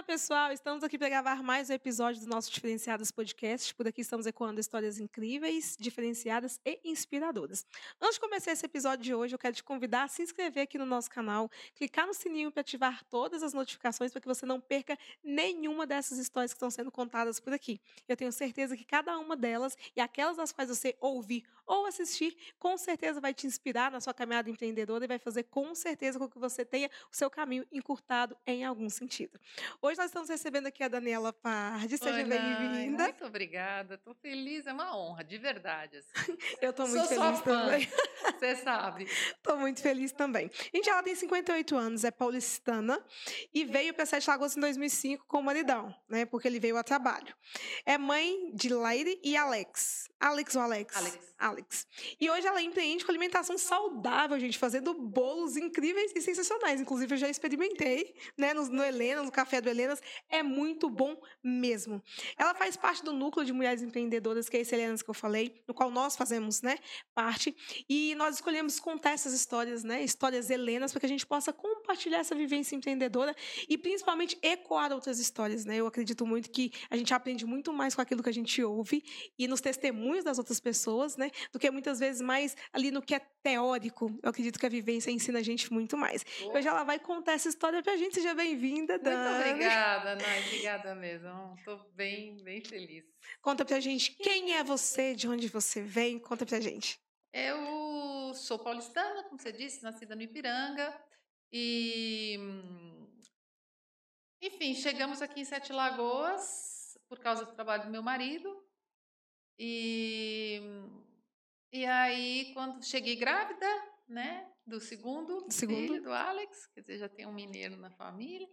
Olá, pessoal! Estamos aqui para gravar mais um episódio do nosso Diferenciadas Podcast. Por aqui estamos ecoando histórias incríveis, diferenciadas e inspiradoras. Antes de começar esse episódio de hoje, eu quero te convidar a se inscrever aqui no nosso canal, clicar no sininho para ativar todas as notificações para que você não perca nenhuma dessas histórias que estão sendo contadas por aqui. Eu tenho certeza que cada uma delas e aquelas das quais você ouvir ou assistir, com certeza vai te inspirar na sua caminhada empreendedora e vai fazer com certeza com que você tenha o seu caminho encurtado em algum sentido. Hoje nós estamos recebendo aqui a Daniela Pardi. Seja bem-vinda. Muito obrigada. Estou feliz, é uma honra, de verdade. Assim. Eu estou muito Sou feliz fã, também. Você sabe. Estou muito feliz também. Gente, ela tem 58 anos, é paulistana e veio para Sete Lagoas em 2005 com o maridão, né? Porque ele veio a trabalho. É mãe de Laire e Alex. Alex ou Alex? Alex. Alex. E hoje ela empreende com alimentação saudável, gente, fazendo bolos incríveis e sensacionais. Inclusive, eu já experimentei, né, no, no Helena, no café do Helenas. É muito bom mesmo. Ela faz parte do núcleo de mulheres empreendedoras, que é esse Helenas que eu falei, no qual nós fazemos, né, parte. E nós escolhemos contar essas histórias, né, histórias helenas, para que a gente possa compartilhar essa vivência empreendedora e principalmente ecoar outras histórias, né? Eu acredito muito que a gente aprende muito mais com aquilo que a gente ouve e nos testemunhos das outras pessoas, né? Do que muitas vezes mais ali no que é teórico. Eu acredito que a vivência ensina a gente muito mais. Boa. Hoje ela vai contar essa história pra gente. Seja bem-vinda, Muito Dani. obrigada, Nai. Obrigada mesmo. Estou bem, bem feliz. Conta pra gente quem é você, de onde você vem. Conta pra gente. Eu sou paulistana, como você disse, nascida no Ipiranga. E. Enfim, chegamos aqui em Sete Lagoas por causa do trabalho do meu marido. E. E aí, quando cheguei grávida, né? Do segundo, Segundo. filho, do Alex, quer dizer, já tem um mineiro na família.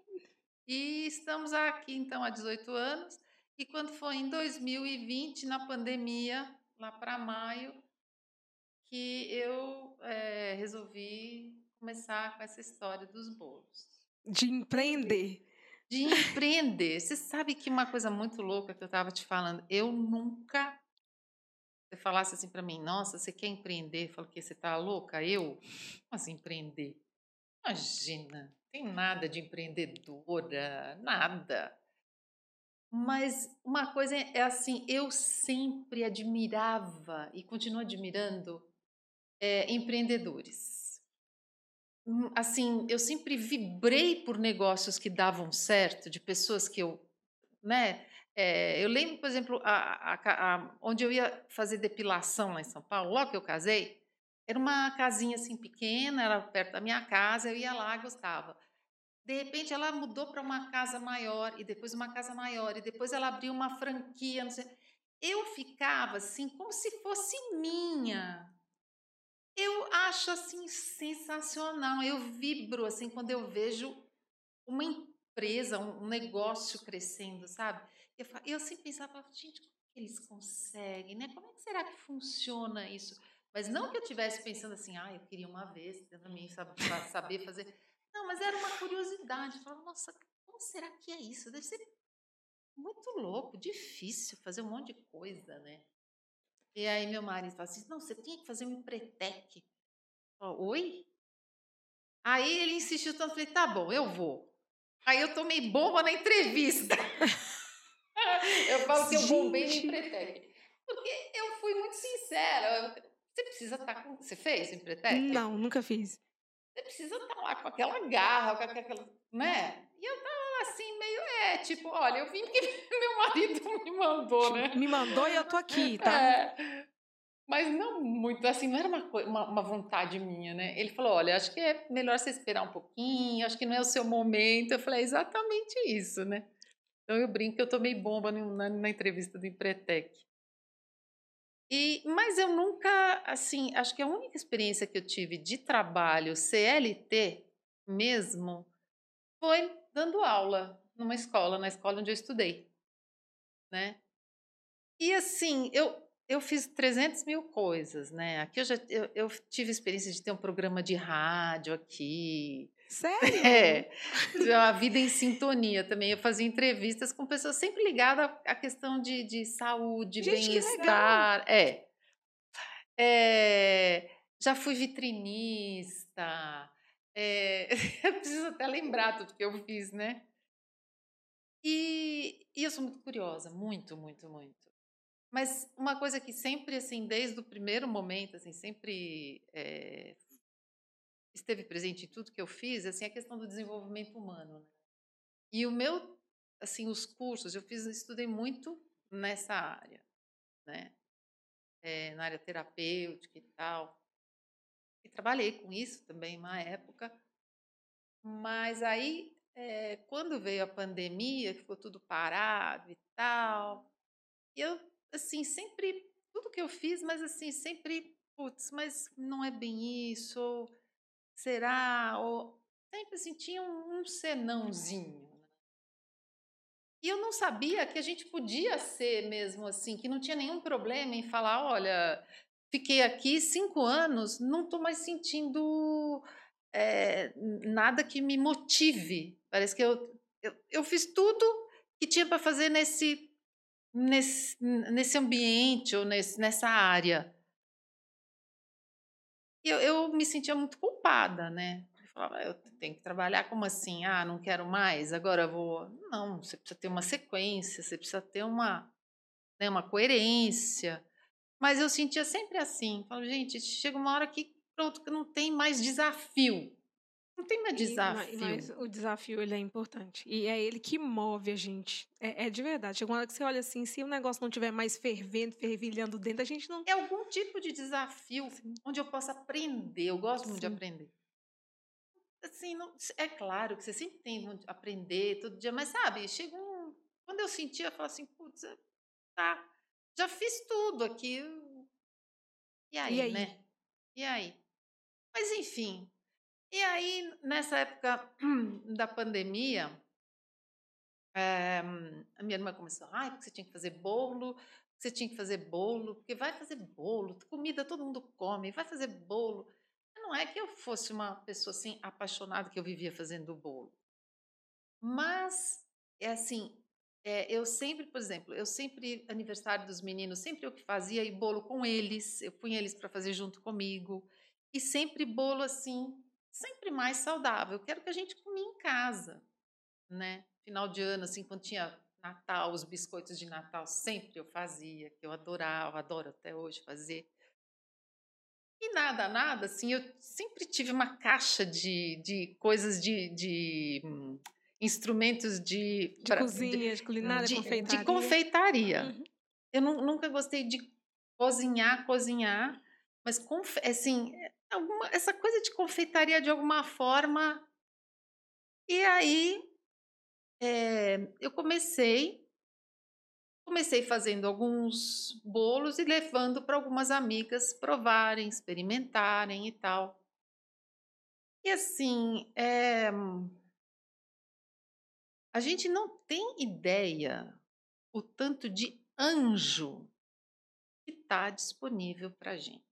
E estamos aqui, então, há 18 anos. E quando foi em 2020, na pandemia, lá para maio, que eu eh, resolvi começar com essa história dos bolos. De empreender. De empreender. Você sabe que uma coisa muito louca que eu estava te falando, eu nunca. Você falasse assim para mim, nossa, você quer empreender? Eu falo que você tá louca? Eu? Como assim empreender? Imagina, tem nada de empreendedora, nada. Mas uma coisa é assim, eu sempre admirava e continuo admirando eh, empreendedores. Hum, Assim, eu sempre vibrei por negócios que davam certo, de pessoas que eu, né? Eh, eu lembro, por exemplo, a- a a- onde eu ia fazer depilação lá em São Paulo, logo que eu casei, era uma casinha assim pequena, era perto da minha casa, eu ia lá, gostava. De repente ela mudou para uma casa maior e depois uma casa maior e depois ela abriu uma franquia, não sei. Eu ficava assim como se fosse minha. Eu acho assim sensacional. Eu vibro assim quando eu vejo uma empresa, um negócio crescendo, sabe? Eu, eu sempre pensava, gente, como que eles conseguem, né? Como é que será que funciona isso? Mas não que eu estivesse pensando assim, ah, eu queria uma vez também sab- sa- saber fazer. Não, mas era uma curiosidade. Eu falava, nossa, como será que é isso? Deve ser muito louco, difícil fazer um monte de coisa, né? E aí meu marido fala assim, não, você tem que fazer um empretec. Oi? Aí ele insistiu tanto, falei, tá bom, eu vou. Aí eu tomei bomba na entrevista. eu falo que eu bombei no empretec. Porque eu fui muito sincera. Você precisa estar com... Você fez empretec? Não, nunca fiz. Você precisa estar lá com aquela garra, com aquela, né? E eu tava assim, meio, é, tipo, olha, eu vim porque meu marido me mandou, né? Me mandou e eu tô aqui, tá? É, mas não muito, assim, não era uma, uma, uma vontade minha, né? Ele falou, olha, acho que é melhor você esperar um pouquinho, acho que não é o seu momento. Eu falei, é exatamente isso, né? Então eu brinco que eu tomei bomba na, na entrevista do Empretec. E, mas eu nunca, assim, acho que a única experiência que eu tive de trabalho CLT mesmo foi dando aula numa escola, na escola onde eu estudei, né? E assim, eu, eu fiz 300 mil coisas, né? Aqui eu já eu, eu tive experiência de ter um programa de rádio aqui. Sério? É, a vida em sintonia também. Eu fazia entrevistas com pessoas sempre ligadas à questão de, de saúde, bem-estar. É. É, já fui vitrinista. é, eu preciso até lembrar tudo que eu fiz, né? E, e eu sou muito curiosa, muito, muito, muito. Mas uma coisa que sempre, assim, desde o primeiro momento, assim, sempre é, esteve presente em tudo que eu fiz, assim, a questão do desenvolvimento humano. Né? E o meu, assim, os cursos, eu fiz, estudei muito nessa área, né? É, na área terapêutica e tal. E trabalhei com isso também uma época. Mas aí, é, quando veio a pandemia, ficou tudo parado e tal, eu, assim, sempre, tudo que eu fiz, mas assim, sempre, putz, mas não é bem isso, ou será? Ou sempre assim, tinha um, um senãozinho. Né? E eu não sabia que a gente podia ser mesmo assim, que não tinha nenhum problema em falar, olha, fiquei aqui cinco anos, não estou mais sentindo é, nada que me motive. Parece que eu, eu, eu fiz tudo que tinha para fazer nesse, nesse, nesse ambiente ou nesse, nessa área. E eu, eu me sentia muito culpada, né? Eu falava, eu tenho que trabalhar como assim? Ah, não quero mais, agora eu vou. Não, você precisa ter uma sequência, você precisa ter uma, né, uma coerência. Mas eu sentia sempre assim. Falo, gente, chega uma hora que pronto, que não tem mais desafio. Não tem mais desafio. mas o desafio ele é importante. E é ele que move a gente. É, é, de verdade. Chega uma hora que você olha assim, se o negócio não tiver mais fervendo, fervilhando dentro, a gente não. É algum tipo de desafio Sim. onde eu possa aprender. Eu gosto Sim. muito de aprender. Assim, não, é claro que você sempre tem muito aprender todo dia, mas sabe, chega um. Quando eu sentia, eu falo assim, putz, tá, já fiz tudo aqui. E aí, e aí? né? E aí? Mas enfim. E aí, nessa época da pandemia, é, a minha irmã começou, ai, porque você tinha que fazer bolo, você tinha que fazer bolo, porque vai fazer bolo, comida todo mundo come, vai fazer bolo. Não é que eu fosse uma pessoa assim apaixonada que eu vivia fazendo bolo. Mas é assim, é, eu sempre, por exemplo, eu sempre, aniversário dos meninos, sempre eu que fazia e bolo com eles, eu punha eles para fazer junto comigo. E sempre bolo assim, sempre mais saudável. Eu quero que a gente comia em casa, né? Final de ano, assim, quando tinha Natal, os biscoitos de Natal, sempre eu fazia, que eu adorava, adoro até hoje fazer. E nada, nada, assim, eu sempre tive uma caixa de, de coisas de, de hum, instrumentos de, de pra, cozinha, de, de culinária, de, confeitaria. De confeitaria. Uhum. Eu não, nunca gostei de cozinhar, cozinhar, mas assim, alguma, essa coisa de confeitaria de alguma forma. E aí é, eu comecei, comecei fazendo alguns bolos e levando para algumas amigas provarem, experimentarem e tal. E assim, é, a gente não tem ideia o tanto de anjo que está disponível para a gente.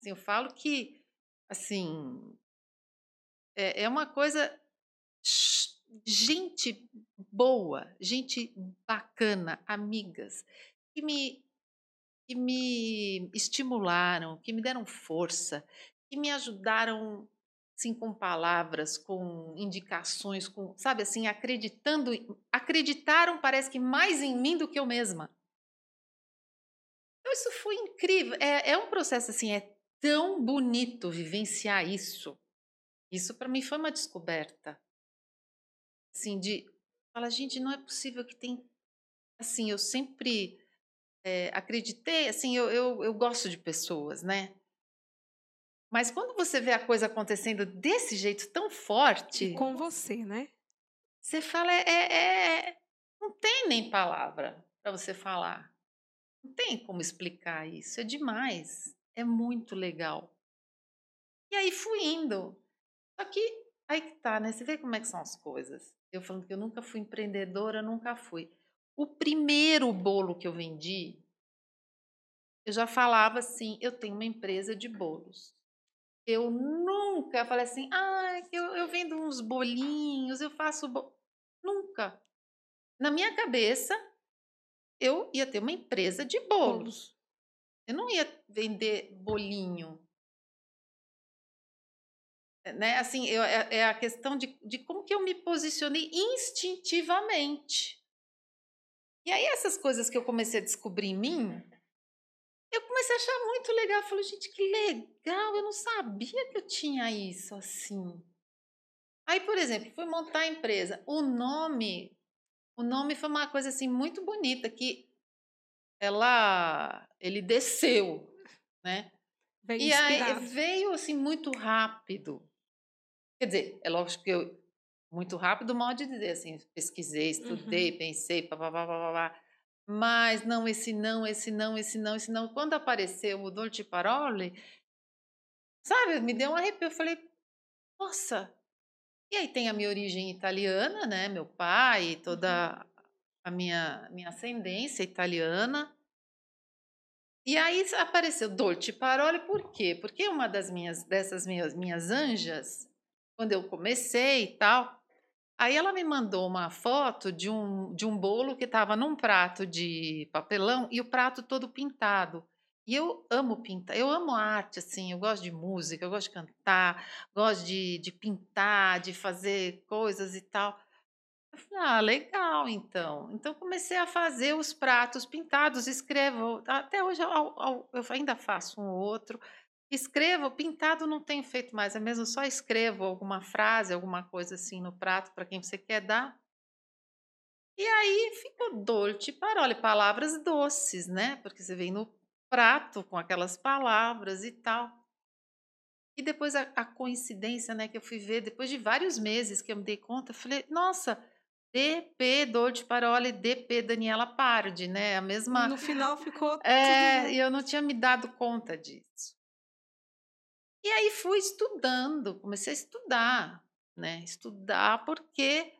Assim, eu falo que, assim, é, é uma coisa. Gente boa, gente bacana, amigas, que me, que me estimularam, que me deram força, que me ajudaram assim, com palavras, com indicações, com, sabe assim, acreditando, acreditaram, parece que mais em mim do que eu mesma. Então, isso foi incrível. É, é um processo assim, é tão bonito vivenciar isso. Isso para mim foi uma descoberta. Assim, de fala, gente, não é possível que tem. Assim, eu sempre é, acreditei, assim, eu, eu, eu gosto de pessoas, né? Mas quando você vê a coisa acontecendo desse jeito tão forte. E com você, né? Você fala, é, é, é não tem nem palavra para você falar. Não tem como explicar isso. É demais. É muito legal. E aí fui indo. Só que aí que tá, né? Você vê como é que são as coisas. Eu falando que eu nunca fui empreendedora, nunca fui. O primeiro bolo que eu vendi, eu já falava assim: eu tenho uma empresa de bolos. Eu nunca falei assim, ah, eu, eu vendo uns bolinhos, eu faço. Bo... Nunca. Na minha cabeça, eu ia ter uma empresa de bolos. Eu não ia vender bolinho. né? Assim, eu, é, é a questão de, de como que eu me posicionei instintivamente. E aí essas coisas que eu comecei a descobrir em mim, eu comecei a achar muito legal. Eu falei, gente, que legal, eu não sabia que eu tinha isso assim. Aí, por exemplo, fui montar a empresa. O nome, o nome foi uma coisa assim muito bonita que ela ele desceu, né? Veio e aí veio assim muito rápido. Quer dizer, é lógico que eu muito rápido, mal de dizer assim, pesquisei, estudei, uhum. pensei, papapá, mas não, esse não, esse não, esse não, esse não. Quando apareceu o Dolce Parole, sabe, me deu um arrepio. Eu falei, nossa. E aí tem a minha origem italiana, né? Meu pai, toda uhum. A minha, minha ascendência italiana. E aí apareceu Dolce Parole, por quê? Porque uma das minhas, dessas minhas, minhas anjas, quando eu comecei e tal, Aí ela me mandou uma foto de um, de um bolo que estava num prato de papelão e o prato todo pintado. E eu amo pintar, eu amo arte, assim, eu gosto de música, eu gosto de cantar, gosto de, de pintar, de fazer coisas e tal. Eu falei, ah, legal, então. Então comecei a fazer os pratos pintados, escrevo. Até hoje eu, eu ainda faço um ou outro. Escrevo, pintado não tenho feito mais, é mesmo só escrevo alguma frase, alguma coisa assim no prato para quem você quer dar. E aí ficou dolce parole, palavras doces, né? Porque você vem no prato com aquelas palavras e tal. E depois a, a coincidência, né, que eu fui ver, depois de vários meses que eu me dei conta, falei, nossa, DP Dolce Parole, DP Daniela Pardi, né? A mesma. No final ficou. É, e eu não tinha me dado conta disso. E aí fui estudando, comecei a estudar, né? Estudar porque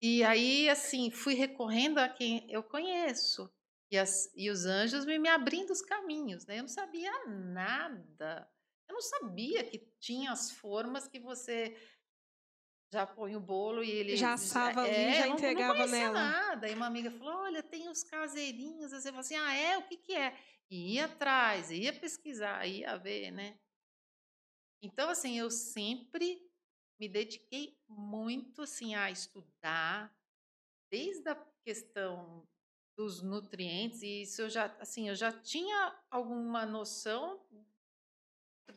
e aí assim fui recorrendo a quem eu conheço e, as, e os anjos me, me abrindo os caminhos, né? Eu não sabia nada, eu não sabia que tinha as formas que você já põe o bolo e ele já assava é, ali, já não, entregava não nela. nada. E uma amiga falou: "Olha, tem os caseirinhos". Você falou assim: "Ah, é? O que que é?" E ia atrás, ia pesquisar, ia ver, né? Então, assim, eu sempre me dediquei muito assim a estudar, desde a questão dos nutrientes, e isso eu já, assim, eu já tinha alguma noção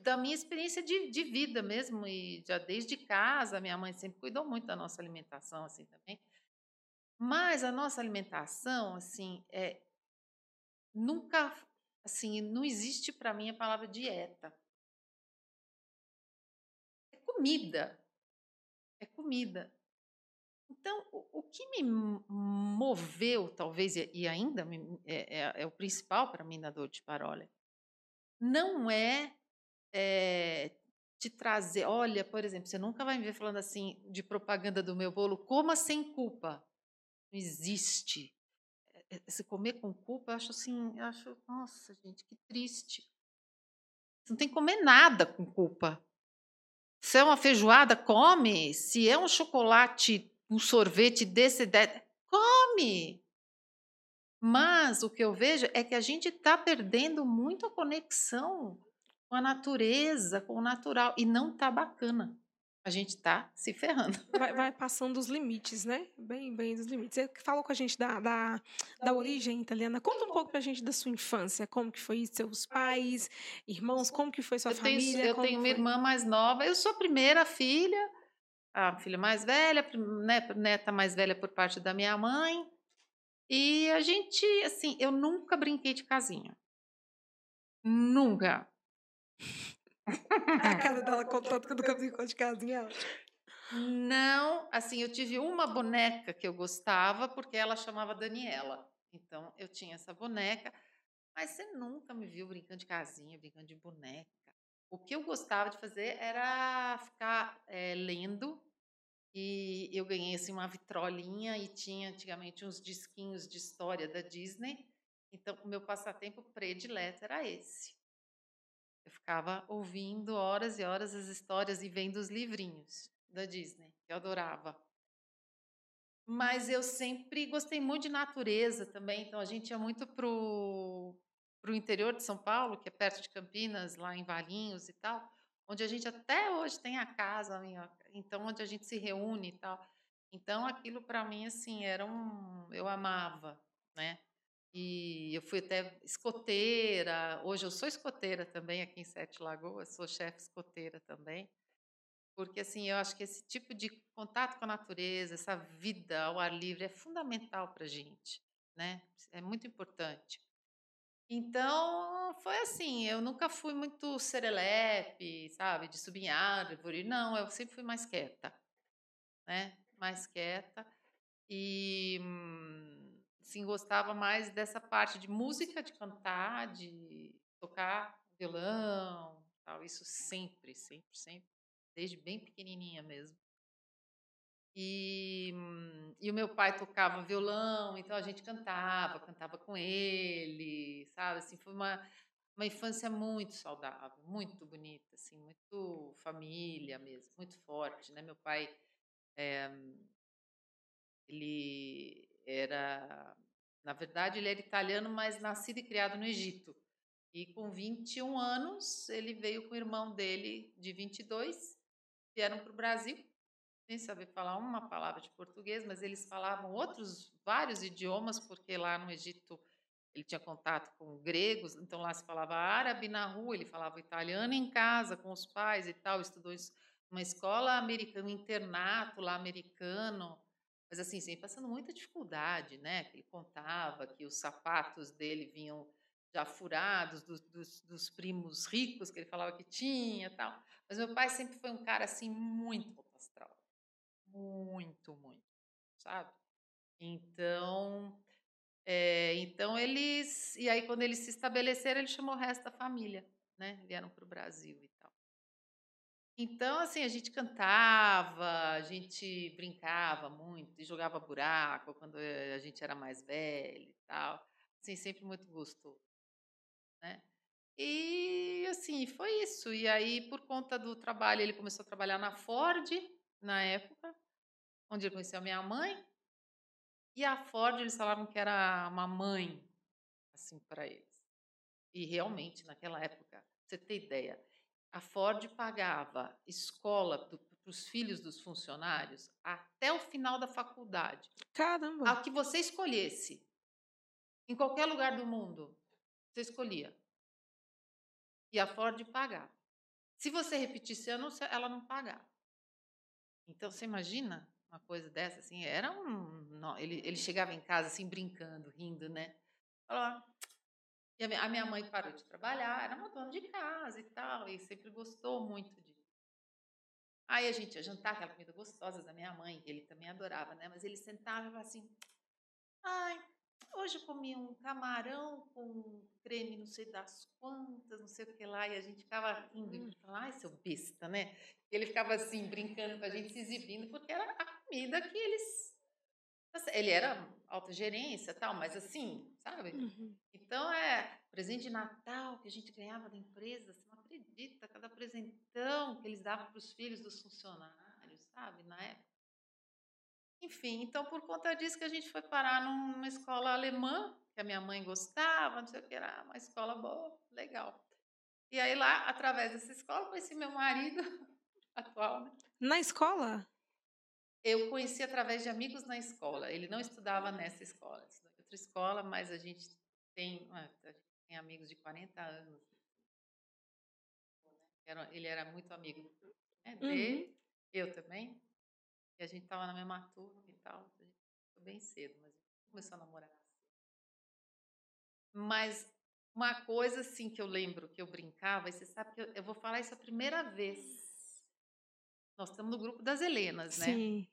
da minha experiência de, de vida mesmo, e já desde casa, minha mãe sempre cuidou muito da nossa alimentação, assim, também. Mas a nossa alimentação, assim, é, nunca, assim, não existe para mim a palavra dieta comida. É comida. Então, o, o que me moveu, talvez, e ainda me, é, é, é, o principal para mim na dor de parole, não é, é te trazer. Olha, por exemplo, você nunca vai me ver falando assim de propaganda do meu bolo, coma sem culpa. Não existe. É, se comer com culpa, eu acho assim, eu acho, nossa, gente, que triste. Você não tem que comer nada com culpa. Se é uma feijoada, come. Se é um chocolate, um sorvete desse, come. Mas o que eu vejo é que a gente está perdendo muito a conexão com a natureza, com o natural, e não está bacana a gente está se ferrando. Vai, vai, passando os limites, né? Bem, bem dos limites. Você falou com a gente da, da, da origem italiana. Conta um pouco para a gente da sua infância. Como que foi seus pais, irmãos? Como que foi sua eu família? Tenho, eu tenho uma irmã mais nova. Eu sou a primeira filha, a filha mais velha, né, neta mais velha por parte da minha mãe. E a gente, assim, eu nunca brinquei de casinha. Nunca. A casa dela contando que nunca brincou de casinha. Não, assim, eu tive uma boneca que eu gostava porque ela chamava Daniela. Então, eu tinha essa boneca, mas você nunca me viu brincando de casinha, brincando de boneca. O que eu gostava de fazer era ficar é, lendo e eu ganhei assim uma vitrolinha e tinha antigamente uns disquinhos de história da Disney. Então, o meu passatempo predileto era esse. Ficava ouvindo horas e horas as histórias e vendo os livrinhos da Disney, que eu adorava. Mas eu sempre gostei muito de natureza também, então a gente ia muito pro pro interior de São Paulo, que é perto de Campinas, lá em Valinhos e tal. onde a gente até hoje tem a casa, então onde a gente se reúne e tal. Então aquilo para mim assim era um, eu amava, né? E eu fui até escoteira. Hoje eu sou escoteira também aqui em Sete Lagoas, sou chefe escoteira também. Porque assim, eu acho que esse tipo de contato com a natureza, essa vida ao ar livre é fundamental para a gente, né? É muito importante. Então, foi assim, eu nunca fui muito serelepe, sabe, de subir em árvore. Não, eu sempre fui mais quieta, né? Mais quieta. E, sim, gostava mais dessa parte de música, de cantar, de tocar violão, tal. Isso sempre, sempre, sempre desde bem pequenininha mesmo. E, e o meu pai tocava violão, então a gente cantava, cantava com ele, sabe? Assim, foi uma, uma infância muito saudável, muito bonita, assim, muito família mesmo, muito forte, né? Meu pai, é, ele era, na verdade, ele era italiano, mas nascido e criado no Egito. E com 21 anos, ele veio com o irmão dele de 22 vieram para o Brasil sem saber falar uma palavra de português, mas eles falavam outros vários idiomas, porque lá no Egito ele tinha contato com gregos, então lá se falava árabe na rua, ele falava italiano em casa com os pais e tal, estudou uma escola americana, um internato lá americano, mas assim, sempre passando muita dificuldade, né? Ele contava que os sapatos dele vinham já furados dos, dos, dos primos ricos que ele falava que tinha, tal. Mas meu pai sempre foi um cara assim muito astral. Muito, muito, sabe? Então, é, então eles. E aí, quando eles se estabeleceram, ele chamou o resto da família, né? Vieram para o Brasil e. Então, assim, a gente cantava, a gente brincava muito, jogava buraco quando a gente era mais velho e tal. Assim, sempre muito gostoso, né? E assim, foi isso. E aí, por conta do trabalho, ele começou a trabalhar na Ford, na época, onde ele conheceu a minha mãe. E a Ford, eles falavam que era uma mãe, assim, para eles. E realmente, naquela época, você ter ideia, a Ford pagava escola para os filhos dos funcionários até o final da faculdade. Caramba! Ao que você escolhesse. Em qualquer lugar do mundo, você escolhia. E a Ford pagava. Se você repetisse ano, ela não pagava. Então, você imagina uma coisa dessa, assim, era um... Não, ele, ele chegava em casa, assim, brincando, rindo, né? Falou, e a minha mãe parou de trabalhar, era uma dona de casa e tal, e sempre gostou muito disso. Aí a gente ia jantar aquela comida gostosa da minha mãe, que ele também adorava, né? Mas ele sentava e falava assim: ai, Hoje eu comi um camarão com creme não sei das quantas, não sei o que lá, e a gente ficava rindo, e falava, ai, seu besta, né? Ele ficava assim, brincando com a gente, se exibindo, porque era a comida que eles. Ele era alta gerência tal, mas assim, sabe? Uhum. Então é presente de Natal que a gente ganhava da empresa, você não acredita, cada presentão que eles davam para os filhos dos funcionários, sabe? Na época. Enfim, então por conta disso que a gente foi parar numa escola alemã, que a minha mãe gostava, não sei o que, era uma escola boa, legal. E aí lá, através dessa escola, conheci meu marido atual. Né? Na escola? Eu conheci através de amigos na escola. Ele não estudava nessa escola, estudava em outra escola, mas a gente tem, a gente tem amigos de 40 anos. Ele era muito amigo né, dele, uhum. eu também. E a gente estava na mesma turma e tal. A gente ficou bem cedo, mas começou a namorar. Mas uma coisa assim que eu lembro que eu brincava, e você sabe que eu, eu vou falar isso a primeira vez. Nós estamos no grupo das Helenas, né? Sim.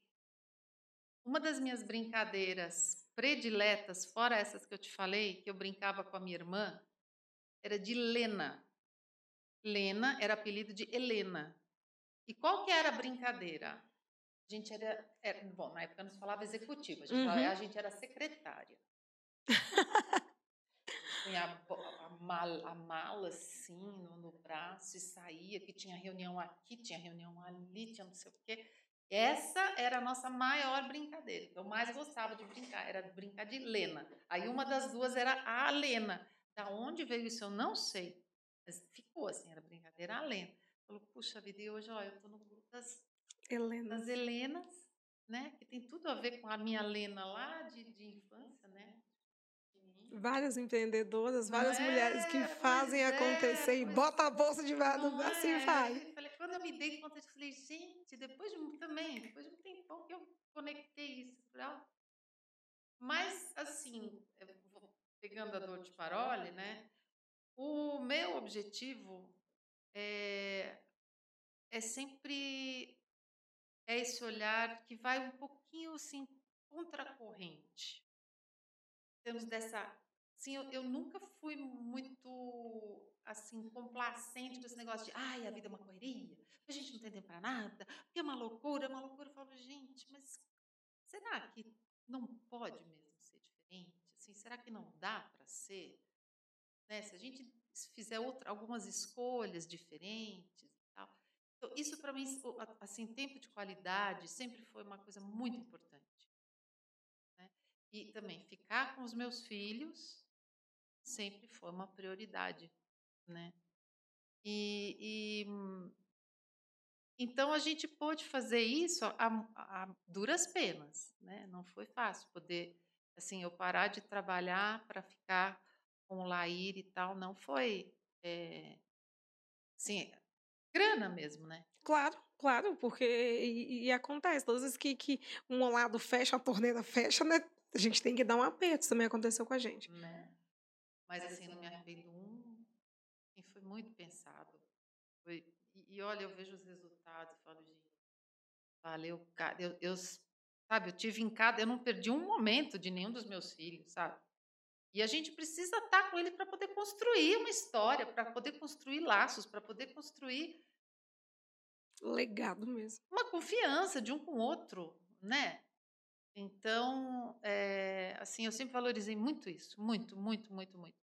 Uma das minhas brincadeiras prediletas, fora essas que eu te falei, que eu brincava com a minha irmã, era de Lena. Lena era apelido de Helena. E qual que era a brincadeira? A gente era, era bom, na época não se falava executiva, a gente, uhum. falava, a gente era secretária. Punha a, a, mala, a mala assim no, no, braço e saía, que tinha reunião aqui, tinha reunião ali, tinha não sei o quê. Essa era a nossa maior brincadeira. Eu mais gostava de brincar, era brincar de Lena. Aí uma das duas era a Lena. Da onde veio isso eu não sei, mas ficou assim, era brincadeira a Lena. Falou, puxa vida, e hoje, ó, eu tô no grupo das, Helena. das Helenas, né? Que tem tudo a ver com a minha Lena lá de, de infância, né? Várias empreendedoras, várias mulheres que é? fazem é, acontecer e bota a bolsa de lado, assim é? vai. Eu falei, me dei conta eu falei, gente, depois de também, depois de um tempão que eu conectei isso pra... Mas, assim, pegando a dor de parole, né? O meu objetivo é, é sempre é esse olhar que vai um pouquinho assim contra a corrente. Temos dessa, assim, eu, eu nunca fui muito assim complacente com esse negócio de, ai, a vida é uma correria, a gente não tem tempo para nada, que é uma loucura, é uma loucura. Eu falo, gente, mas será que não pode mesmo ser diferente? Assim, será que não dá para ser? Né? Se a gente fizer outra, algumas escolhas diferentes e tal. Então, isso para mim, assim, tempo de qualidade sempre foi uma coisa muito importante. né? E também ficar com os meus filhos sempre foi uma prioridade, né? E, e, então a gente pôde fazer isso a, a- duras penas, né? Não foi fácil poder, assim, eu parar de trabalhar para ficar com o Lair e tal, não foi, é, assim, grana mesmo, né? Claro, claro, porque e, e acontece, todas as vezes que, que um lado fecha, a torneira fecha, né? A gente tem que dar um aperto, isso também aconteceu com a gente. né? Mas assim, não me arrependo um, e foi muito pensado. Foi- e, e olha, eu vejo os resultados e falo, gente, valeu, cara. Eu, eu, sabe, eu tive em cada, eu não perdi um momento de nenhum dos meus filhos, sabe? E a gente precisa estar com eles para poder construir uma história, para poder construir laços, para poder construir Legado mesmo. uma confiança de um com o outro, né? Então, é, assim, eu sempre valorizei muito isso, muito, muito, muito, muito.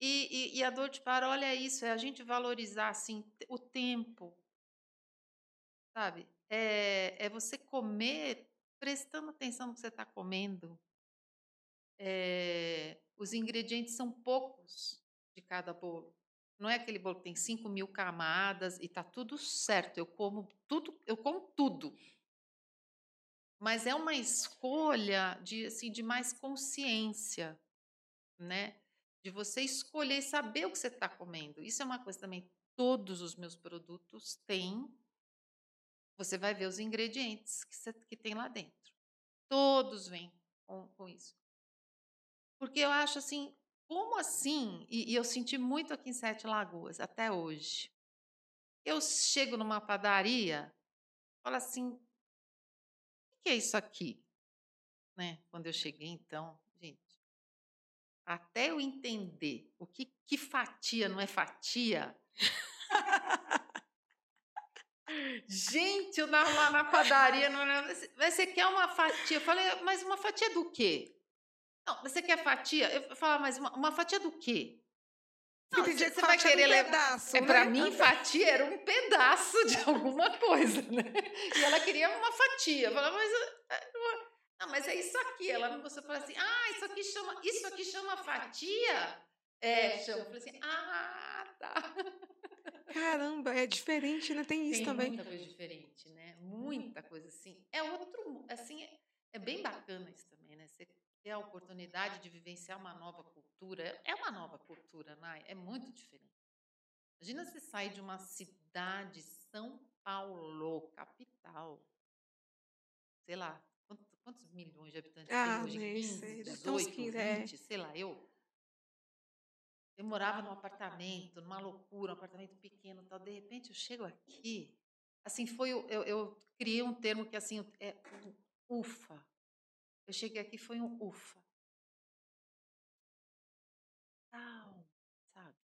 E, e, e a dor de parole é isso, é a gente valorizar assim o tempo, sabe? É, é você comer prestando atenção no que você está comendo. É, os ingredientes são poucos de cada bolo. Não é aquele bolo que tem 5 mil camadas e tá tudo certo. Eu como tudo, eu como tudo. Mas é uma escolha de, assim, de mais consciência, né? De você escolher e saber o que você está comendo. Isso é uma coisa também. Todos os meus produtos têm. Você vai ver os ingredientes que, você, que tem lá dentro. Todos vêm com, com isso. Porque eu acho assim, como assim? E, e eu senti muito aqui em Sete Lagoas, até hoje. Eu chego numa padaria, falo assim, o que é isso aqui? Né? Quando eu cheguei, então, até eu entender o que, que fatia não é fatia. Gente, eu tava lá na padaria, não mas você quer uma fatia? Eu falei, mas uma fatia do quê? Não, você quer fatia? Eu falava, mas uma, uma fatia do quê? Não, dia você que vai é um querer levar. pedaço, É, para né? mim, fatia era um pedaço de alguma coisa, né? E ela queria uma fatia. Eu falava, mas, não, não, mas é isso aqui. Ela me mostrou e falou assim: ah, isso aqui chama, isso aqui chama fatia? É, chama. Eu falei assim: ah, tá. Caramba, é diferente, né? Tem isso Tem também. muita coisa diferente, né? Muita coisa assim. É outro, assim, é, é bem bacana isso também, né? Você ter a oportunidade de vivenciar uma nova cultura. É uma nova cultura, Nai, é muito diferente. Imagina você sair de uma cidade, São Paulo, capital. Sei lá, quantos, milhões de habitantes Ah, tem hoje? nem 15, sei, deve ter uns 18, 15, é. 20, sei lá, eu. Eu morava num apartamento, numa loucura, um apartamento pequeno, tal. De repente eu chego aqui, assim foi, eu, eu criei um termo que assim é um ufa. Eu cheguei aqui foi um ufa. Calma, sabe?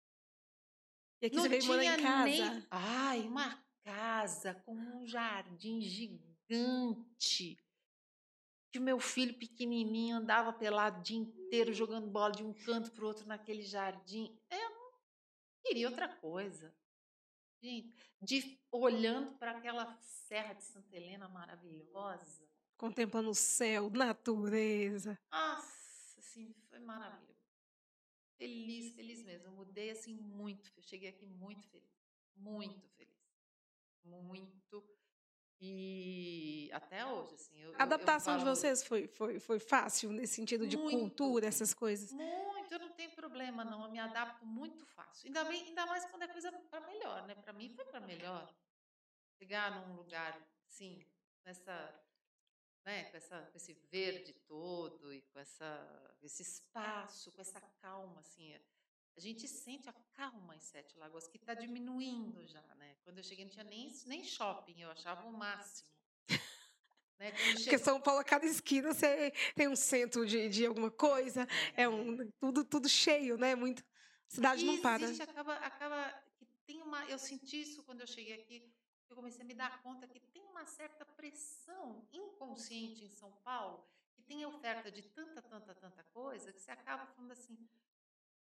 E aqui Não você veio morar em tinha casa. nem, ai, uma casa com um jardim gigante. Que o meu filho pequenininho andava pelado o dia inteiro jogando bola de um canto para o outro naquele jardim. Eu não queria outra coisa. Gente, de, olhando para aquela serra de Santa Helena maravilhosa. Contemplando o céu, natureza. Nossa, assim, foi maravilhoso. Feliz, feliz mesmo. Eu mudei assim muito. Eu cheguei aqui muito feliz. muito feliz. Muito. E até hoje, assim. Eu, A adaptação eu, de vocês foi, foi, foi fácil nesse sentido de muito, cultura, essas coisas? Muito, eu não tenho problema, não. Eu me adapto muito fácil. Ainda, bem, ainda mais quando é coisa para melhor, né? Para mim foi para melhor. Chegar num lugar, nessa né, com, essa, com esse verde todo e com essa, esse espaço, com essa calma, assim. A gente sente a calma em Sete Lagoas, que está diminuindo já, né? Quando eu cheguei não tinha nem, nem shopping, eu achava o máximo. né? Porque São Paulo, a cada esquina você tem um centro de, de alguma coisa, é, é um, tudo, tudo cheio, né? Muito, cidade e não para. Existe, acaba, acaba, tem uma, eu senti isso quando eu cheguei aqui, eu comecei a me dar conta que tem uma certa pressão inconsciente em São Paulo, que tem oferta de tanta, tanta, tanta coisa, que você acaba falando assim: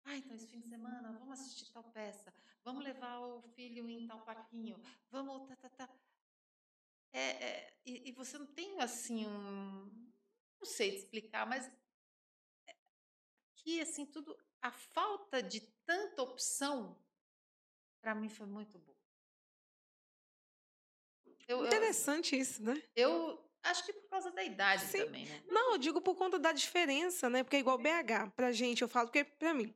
ah, então esse fim de semana vamos assistir tal peça, vamos levar o filho em tal parquinho, vamos. Tá, tá, tá. É, é, e, e, você não tem assim um. Não sei te explicar, mas. É, que assim, tudo. A falta de tanta opção, para mim, foi muito boa. Eu, Interessante eu, isso, né? Eu acho que por causa da idade Sim. também, né? Não, eu digo por conta da diferença, né? Porque é igual BH, pra gente, eu falo, porque pra mim,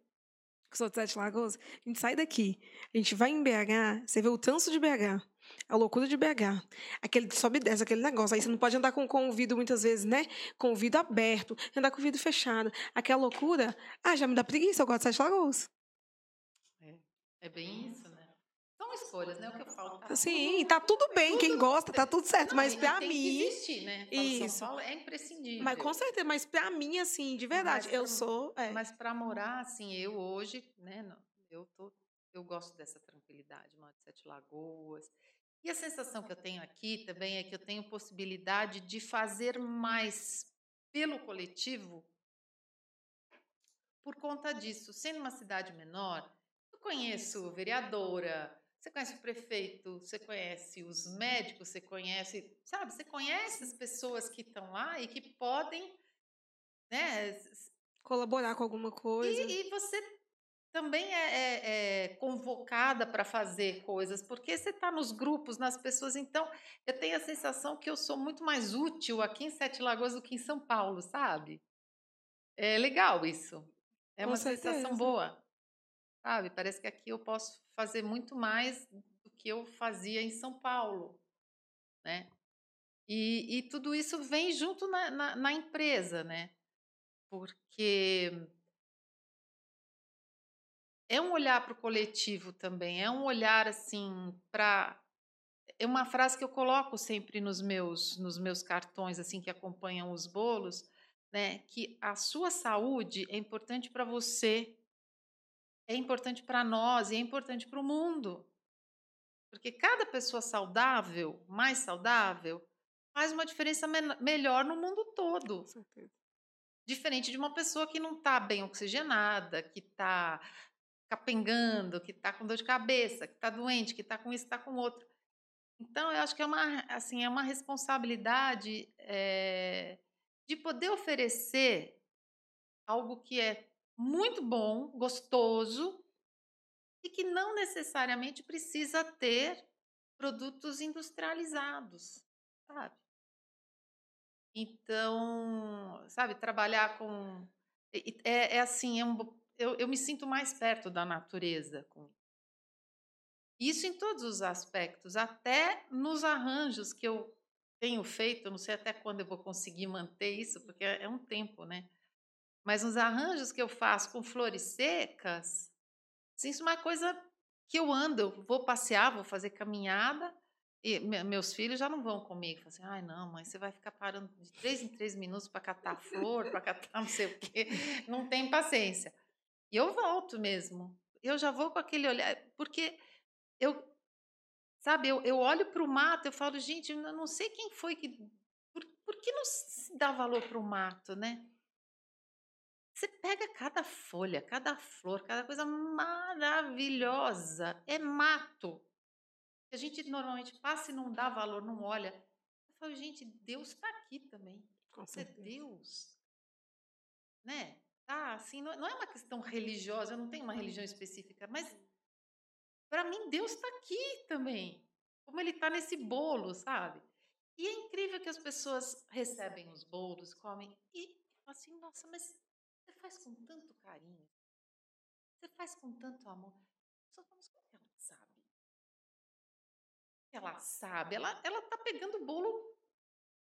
que sou de Sete Lagoas, a gente sai daqui, a gente vai em BH, você vê o trânsito de BH, a loucura de BH, aquele sobe e desce, aquele negócio, aí você não pode andar com, com o vidro muitas vezes, né? Com o vidro aberto, andar com o vidro fechado, aquela loucura, ah, já me dá preguiça, eu gosto de Sete Lagoas. É, é bem isso, né? São escolhas, né? O que eu falo. Tá Sim, tá tudo bem. Tudo, Quem gosta, tá tudo certo. Não, mas para mim. Que existir, né? Isso. São Paulo é imprescindível. Mas com certeza, mas para mim, assim, de verdade, mas, eu sou. É. Mas para morar, assim, eu hoje, né? Eu tô. Eu gosto dessa tranquilidade, moro de Sete Lagoas. E a sensação que eu tenho aqui também é que eu tenho possibilidade de fazer mais pelo coletivo por conta disso. Sendo uma cidade menor, eu conheço vereadora, você conhece o prefeito, você conhece os médicos, você conhece, sabe, você conhece as pessoas que estão lá e que podem, né, colaborar com alguma coisa. E, e você também é, é, é convocada para fazer coisas, porque você está nos grupos, nas pessoas. Então, eu tenho a sensação que eu sou muito mais útil aqui em Sete Lagoas do que em São Paulo, sabe? É legal isso. É com uma certeza. sensação boa. Sabe? Parece que aqui eu posso fazer muito mais do que eu fazia em São Paulo, né? E, e tudo isso vem junto na, na, na empresa, né? Porque é um olhar para o coletivo também, é um olhar assim para é uma frase que eu coloco sempre nos meus nos meus cartões assim que acompanham os bolos, né, que a sua saúde é importante para você é importante para nós e é importante para o mundo. Porque cada pessoa saudável, mais saudável, faz uma diferença me melhor no mundo todo. Diferente de uma pessoa que não está bem oxigenada, que está capengando, que está com dor de cabeça, que está doente, que está com isso, está com outro. Então, eu acho que é uma, assim, é uma responsabilidade é, de poder oferecer algo que é muito bom, gostoso e que não necessariamente precisa ter produtos industrializados, sabe? Então, sabe, trabalhar com. É, é assim, é um, eu, eu me sinto mais perto da natureza com isso em todos os aspectos, até nos arranjos que eu tenho feito, não sei até quando eu vou conseguir manter isso, porque é, é um tempo, né? Mas nos arranjos que eu faço com flores secas, assim, isso é uma coisa que eu ando, vou passear, vou fazer caminhada, e meus filhos já não vão comigo. Falam assim, ai não, mãe, você vai ficar parando de três em três minutos para catar flor, para catar não sei o quê. Não tem paciência. E eu volto mesmo. Eu já vou com aquele olhar, porque eu, sabe, eu, eu olho para o mato, eu falo, gente, eu não sei quem foi que. Por, por que não se dá valor para o mato, né? Você pega cada folha, cada flor, cada coisa maravilhosa. É mato. A gente normalmente passa e não dá valor, não olha. Eu falo, gente, Deus está aqui também. Você é Deus. Né? Tá, assim, não, não é uma questão religiosa, eu não tenho uma religião específica, mas para mim Deus está aqui também. Como ele está nesse bolo, sabe? E é incrível que as pessoas recebem os bolos, comem e assim, nossa, mas você faz com tanto carinho, você faz com tanto amor. Só vamos como ela sabe? Ela sabe, ela ela tá pegando o bolo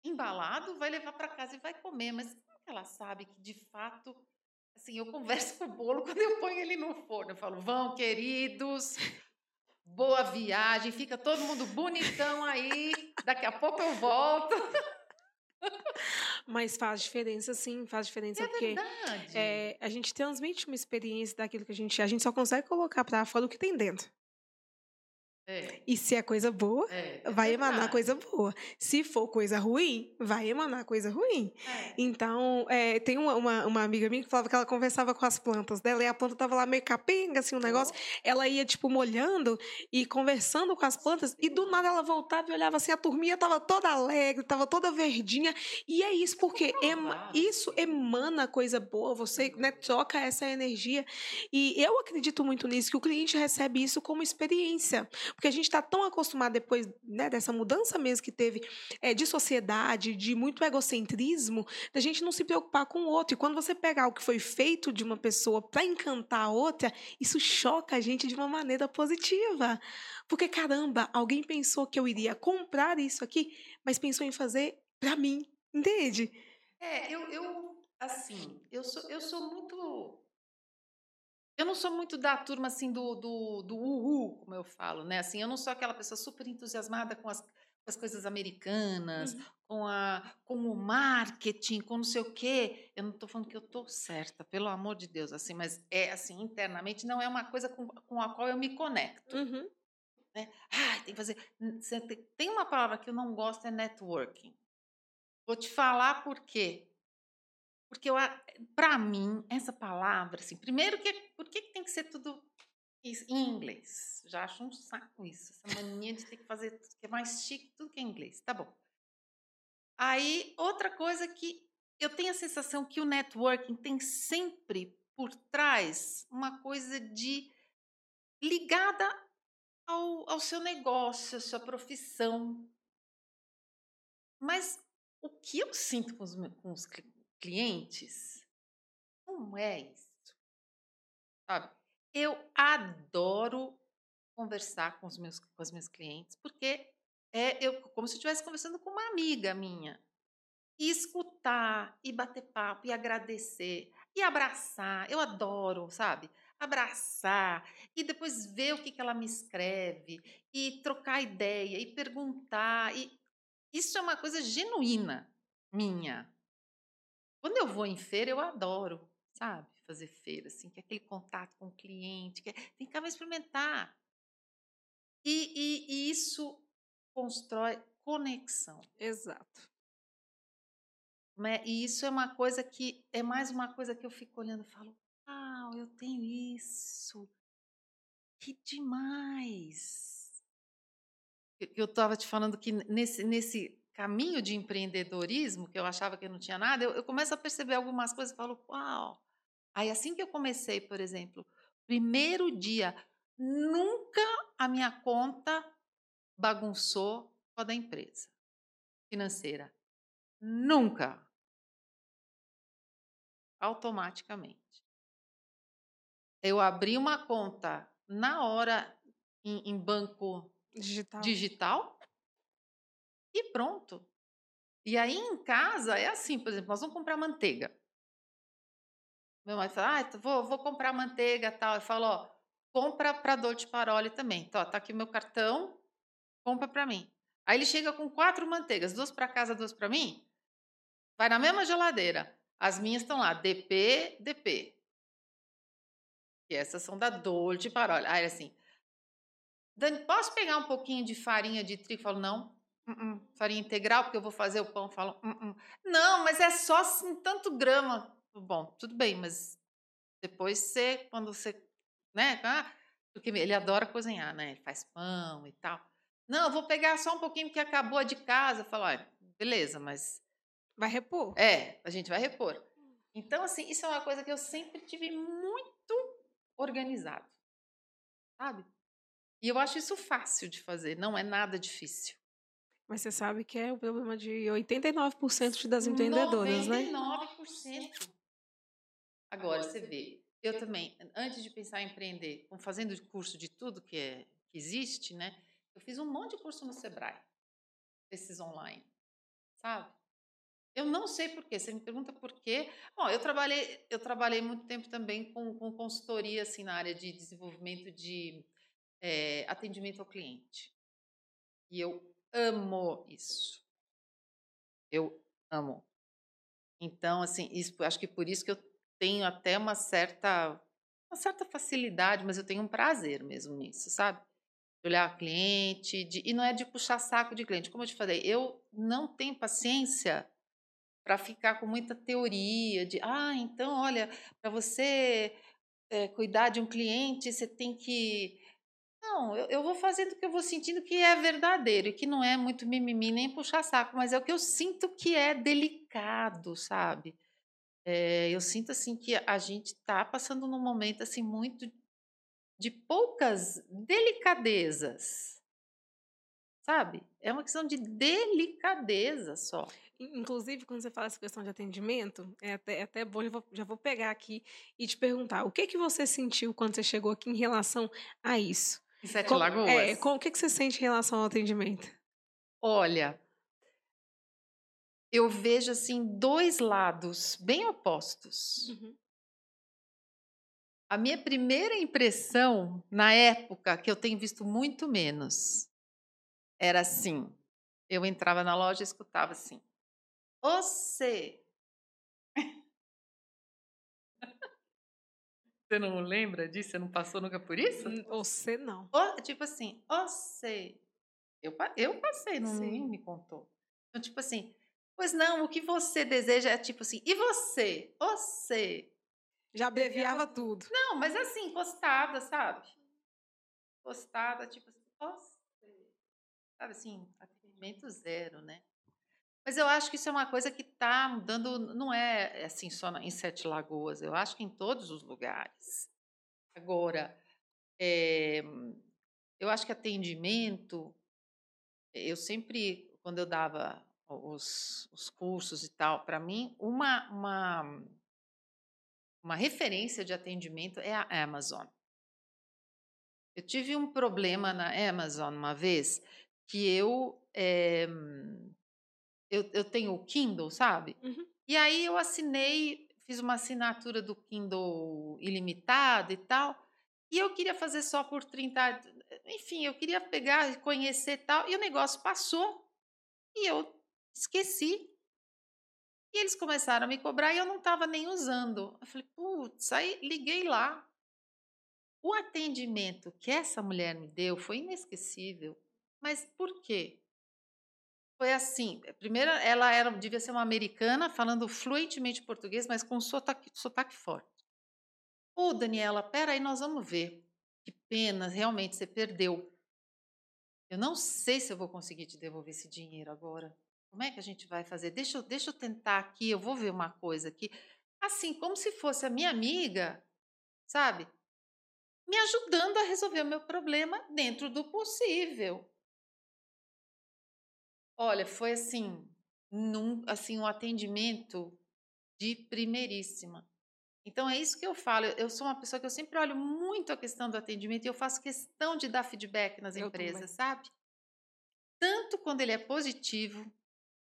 embalado, vai levar para casa e vai comer, mas como ela sabe que de fato assim, eu converso com o bolo quando eu ponho ele no forno. Eu falo: "Vão, queridos, boa viagem, fica todo mundo bonitão aí, daqui a pouco eu volto". Mas faz diferença, sim, faz diferença, É porque verdade. é, a gente transmite uma experiência daquilo que a gente. A gente só consegue colocar pra fora o que tem dentro. É, E se é coisa boa, é, é vai emanar verdade. coisa boa. Se for coisa ruim, vai emanar coisa ruim. É. Então, é, tem uma, uma, uma amiga minha que falava que ela conversava com as plantas dela e a planta tava lá meio capenga, assim, um negócio. Ela ia, tipo, molhando e conversando com as plantas e do nada ela voltava e olhava assim, a turminha tava toda alegre, tava toda verdinha. E é isso, porque ema- provável. isso emana coisa boa, você né, troca essa energia. E eu acredito muito nisso, que o cliente recebe isso como experiência. Porque a gente está tão acostumado depois né, dessa mudança mesmo que teve é, de sociedade, de muito egocentrismo, da gente não se preocupar com o outro. E quando você pegar o que foi feito de uma pessoa para encantar a outra, isso choca a gente de uma maneira positiva. Porque, caramba, alguém pensou que eu iria comprar isso aqui, mas pensou em fazer para mim. Entende? É, eu, eu assim, eu sou, eu sou muito. Eu não sou muito da turma assim do, do, do uhul, como eu falo, né? Assim, eu não sou aquela pessoa super entusiasmada com as, com as coisas americanas, Uhum. com, a, com o marketing, com não sei o quê. Eu não estou falando que eu estou certa, pelo amor de Deus, assim, mas é assim, internamente não é uma coisa com, com a qual eu me conecto. Uhum. né? Ai, tem que fazer. Tem tem uma palavra que eu não gosto, é networking. Vou te falar por quê. Porque, para mim, essa palavra, assim, primeiro, que, por que, tem que ser tudo is- em inglês? Já acho um saco isso, essa mania de ter que fazer tudo que é mais chique, tudo que é inglês. Tá bom. Aí, outra coisa que eu tenho a sensação que o networking tem sempre por trás uma coisa de ligada ao, ao seu negócio, à sua profissão. Mas o que eu sinto com os, com os clientes não é isso. Sabe? Eu adoro conversar com, os meus, com as minhas clientes, porque é eu, como se eu estivesse conversando com uma amiga minha. E escutar, e bater papo, e agradecer, e abraçar. Eu adoro, sabe? Abraçar, e depois ver o que, que ela me escreve, e trocar ideia, e perguntar. E isso é uma coisa genuína minha. Quando eu vou em feira, eu adoro, sabe? Fazer feira, assim, que é aquele contato com o cliente, que é- tem que acabar experimentar. E, e- e isso constrói conexão. Exato. né? E isso é uma coisa que é mais uma coisa que eu fico olhando e falo, uau, eu tenho isso. Que demais. Eu- Eu estava te falando que nesse, nesse caminho de empreendedorismo, que eu achava que não tinha nada, eu, eu começo a perceber algumas coisas e falo, uau. Aí assim que eu comecei, por exemplo, primeiro dia, nunca a minha conta bagunçou com a da empresa financeira. Nunca. Automaticamente. Eu abri uma conta na hora em, em banco Digital. digital e pronto. E aí em casa é assim, por exemplo, nós vamos comprar manteiga. Meu marido fala, ah, vou, vou comprar manteiga tal. Eu falo, ó, compra para Dolce Paroli também. Então, ó, tá aqui o meu cartão, compra para mim. Aí ele chega com quatro manteigas, duas para casa, duas para mim. Vai na mesma geladeira. As minhas estão lá, DP, DP. E essas são da Dolce Paroli. Aí assim, Dani, posso pegar um pouquinho de farinha de trigo? Eu falo, não. Uh-uh. Farinha integral, porque eu vou fazer o pão. Eu falo, uh-uh. não, mas é só assim, tanto grama. Bom, tudo bem, mas depois você, quando você, né? ah, Porque ele adora cozinhar, né? Ele faz pão e tal. Não, eu vou pegar só um pouquinho porque acabou a de casa. Olha, beleza, mas Vai repor. é, a gente vai repor. Então, assim, isso é uma coisa que eu sempre tive muito organizado, sabe? E eu acho isso fácil de fazer, não é nada difícil. Mas você sabe que é o problema de 89% das empreendedoras, 99%. né? 99%. Agora, você vê, eu também, antes de pensar em empreender, fazendo curso de tudo que, é, que existe, né? Eu fiz um monte de curso no Sebrae, esses online, sabe? Eu não sei por quê. Você me pergunta por quê. Bom, eu trabalhei, eu trabalhei muito tempo também com, com consultoria assim, na área de desenvolvimento de é, atendimento ao cliente. E eu amo isso. Eu amo. Então, assim, isso, acho que por isso que eu tenho até uma certa, uma certa facilidade, mas eu tenho um prazer mesmo nisso, sabe? De olhar o cliente, de, e não é de puxar saco de cliente. Como eu te falei, eu não tenho paciência para ficar com muita teoria de, ah, então, olha, para você é, cuidar de um cliente, você tem que não, eu, eu vou fazendo o que eu vou sentindo que é verdadeiro e que não é muito mimimi nem puxar saco, mas é o que eu sinto que é delicado, sabe? É, eu sinto assim que a gente está passando num momento assim muito de poucas delicadezas, sabe? É uma questão de delicadeza só. Inclusive, quando você fala essa questão de atendimento, é até, é até bom, já vou, já vou pegar aqui e te perguntar, o que que você sentiu quando você chegou aqui em relação a isso? Em Sete com, Lagoas? É, com, o que, que você sente em relação ao atendimento? Olha, eu vejo assim dois lados bem opostos. Uhum. A minha primeira impressão, na época, que eu tenho visto muito menos, era assim: eu entrava na loja e escutava assim, você Você não lembra disso? Você não passou nunca por isso? Você não. Oh, tipo assim, você. Eu, eu passei, não Sim. me contou. Então, tipo assim, pois não, o que você deseja é tipo assim, e você? Você. Já abreviava tudo. Não, mas assim, encostada, sabe? Encostada, tipo assim, você. Sabe assim, atendimento zero, né? Mas eu acho que isso é uma coisa que está mudando, não é assim só em Sete Lagoas, eu acho que em todos os lugares. Agora, é, eu acho que atendimento, eu sempre, quando eu dava os, os cursos e tal, para mim, uma, uma, uma referência de atendimento é a Amazon. Eu tive um problema na Amazon uma vez que eu. É, eu, eu tenho o Kindle, sabe? Uhum. E aí eu assinei, fiz uma assinatura do Kindle ilimitado e tal. E eu queria fazer só por 30. Enfim, eu queria pegar, conhecer e tal. E o negócio passou. E eu esqueci. E eles começaram a me cobrar e eu não estava nem usando. Eu falei, putz, aí liguei lá. O atendimento que essa mulher me deu foi inesquecível. Mas por quê? Foi assim, eh, primeiro ela era, devia ser uma americana, falando fluentemente português, mas com sotaque, sotaque forte. Ô, Daniela, peraí, nós vamos ver. Que pena, realmente você perdeu. Eu não sei se eu vou conseguir te devolver esse dinheiro agora. Como é que a gente vai fazer? Deixa deixa eu tentar aqui, eu vou ver uma coisa aqui. Assim, como se fosse a minha amiga, sabe? Me ajudando a resolver o meu problema dentro do possível. Olha, foi assim, num, assim um atendimento de primeiríssima. Então é isso que eu falo. Eu sou uma pessoa que eu sempre olho muito a questão do atendimento e eu faço questão de dar feedback nas eu empresas, também. sabe? Tanto quando ele é positivo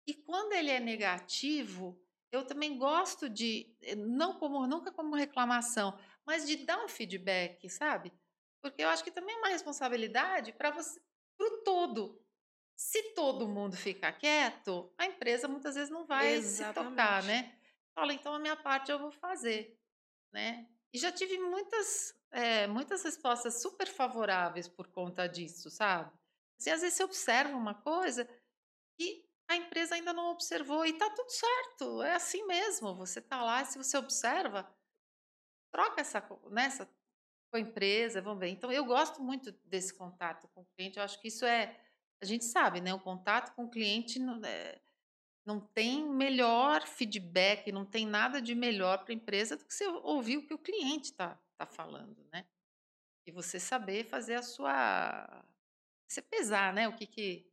e quando ele é negativo, eu também gosto de eh, não como nunca como reclamação, mas de dar um feedback, sabe? Porque eu acho que também é uma responsabilidade para você, para o todo. Se todo mundo ficar quieto, a empresa muitas vezes não vai Exatamente. se tocar, né? Fala, então a minha parte eu vou fazer, né? E já tive muitas, é, muitas respostas super favoráveis por conta disso, sabe? Assim, às vezes você observa uma coisa e a empresa ainda não observou e tá tudo certo, é assim mesmo. Você tá lá, se você observa, troca essa, nessa né, com a empresa, vamos ver. Então eu gosto muito desse contato com o cliente, eu acho que isso é a gente sabe, né? O contato com o cliente não, é, não tem melhor feedback, não tem nada de melhor para a empresa do que você ouvir o que o cliente está tá falando, né? E você saber fazer a sua. Você pesar, né? O que que,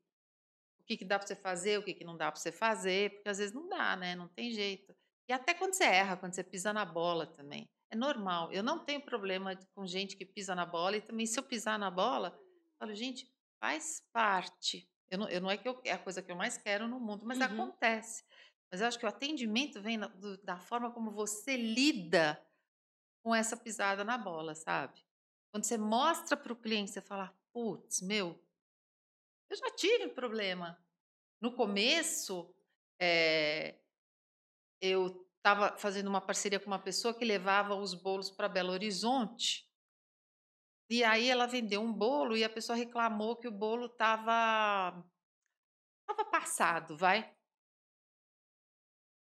o que, que dá para você fazer, o que, que não dá para você fazer, porque às vezes não dá, né? Não tem jeito. E até quando você erra, quando você pisa na bola também. É normal. Eu não tenho problema com gente que pisa na bola. E também, se eu pisar na bola, eu falo, gente, faz parte. Eu não, eu não é que eu, é a coisa que eu mais quero no mundo, mas Uhum. acontece. Mas eu acho que o atendimento vem na- do- da forma como você lida com essa pisada na bola, sabe? Quando você mostra para o cliente, você fala, putz, meu, eu já tive problema. No começo, eh, eu estava fazendo uma parceria com uma pessoa que levava os bolos para Belo Horizonte. E aí ela vendeu um bolo e a pessoa reclamou que o bolo estava tava passado, vai.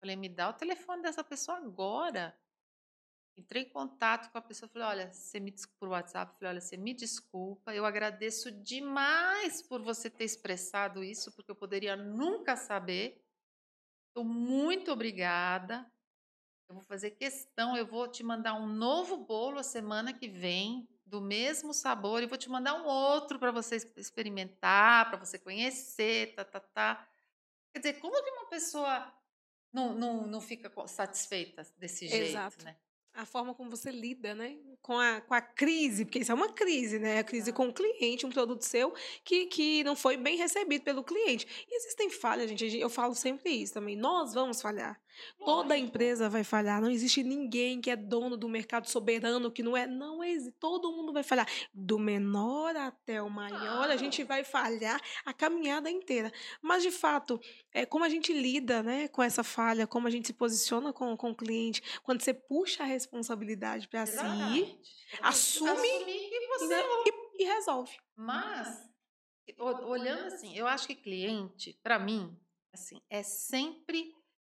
Falei, me dá o telefone dessa pessoa agora. Entrei em contato com a pessoa, falei, olha, você me desculpa por WhatsApp, falei, olha, você me desculpa, eu agradeço demais por você ter expressado isso, porque eu poderia nunca saber. Estou muito obrigada. Eu vou fazer questão, eu vou te mandar um novo bolo a semana que vem, do mesmo sabor, e vou te mandar um outro para você ex- experimentar, para você conhecer, tá, tá, tá. Quer dizer, como que uma pessoa não, não, não fica satisfeita desse jeito, Exato. né? A forma como você lida, né? Com a, com a crise, porque isso é uma crise, né? A crise com o cliente, um produto seu que, que não foi bem recebido pelo cliente. E existem falhas, gente- Eu falo sempre isso também. Nós vamos falhar. Toda empresa vai falhar. Não existe ninguém que é dono do mercado soberano que não é. Não existe. Todo mundo vai falhar. Do menor até o maior, a gente Claro. vai falhar a caminhada inteira. Mas, de fato, é, como a gente lida né, com essa falha, como a gente se posiciona com, com o cliente, quando você puxa a responsabilidade para si assume assumir que você né, e, e resolve. Mas, o- olhando assim, eu acho que cliente, para mim, assim, é sempre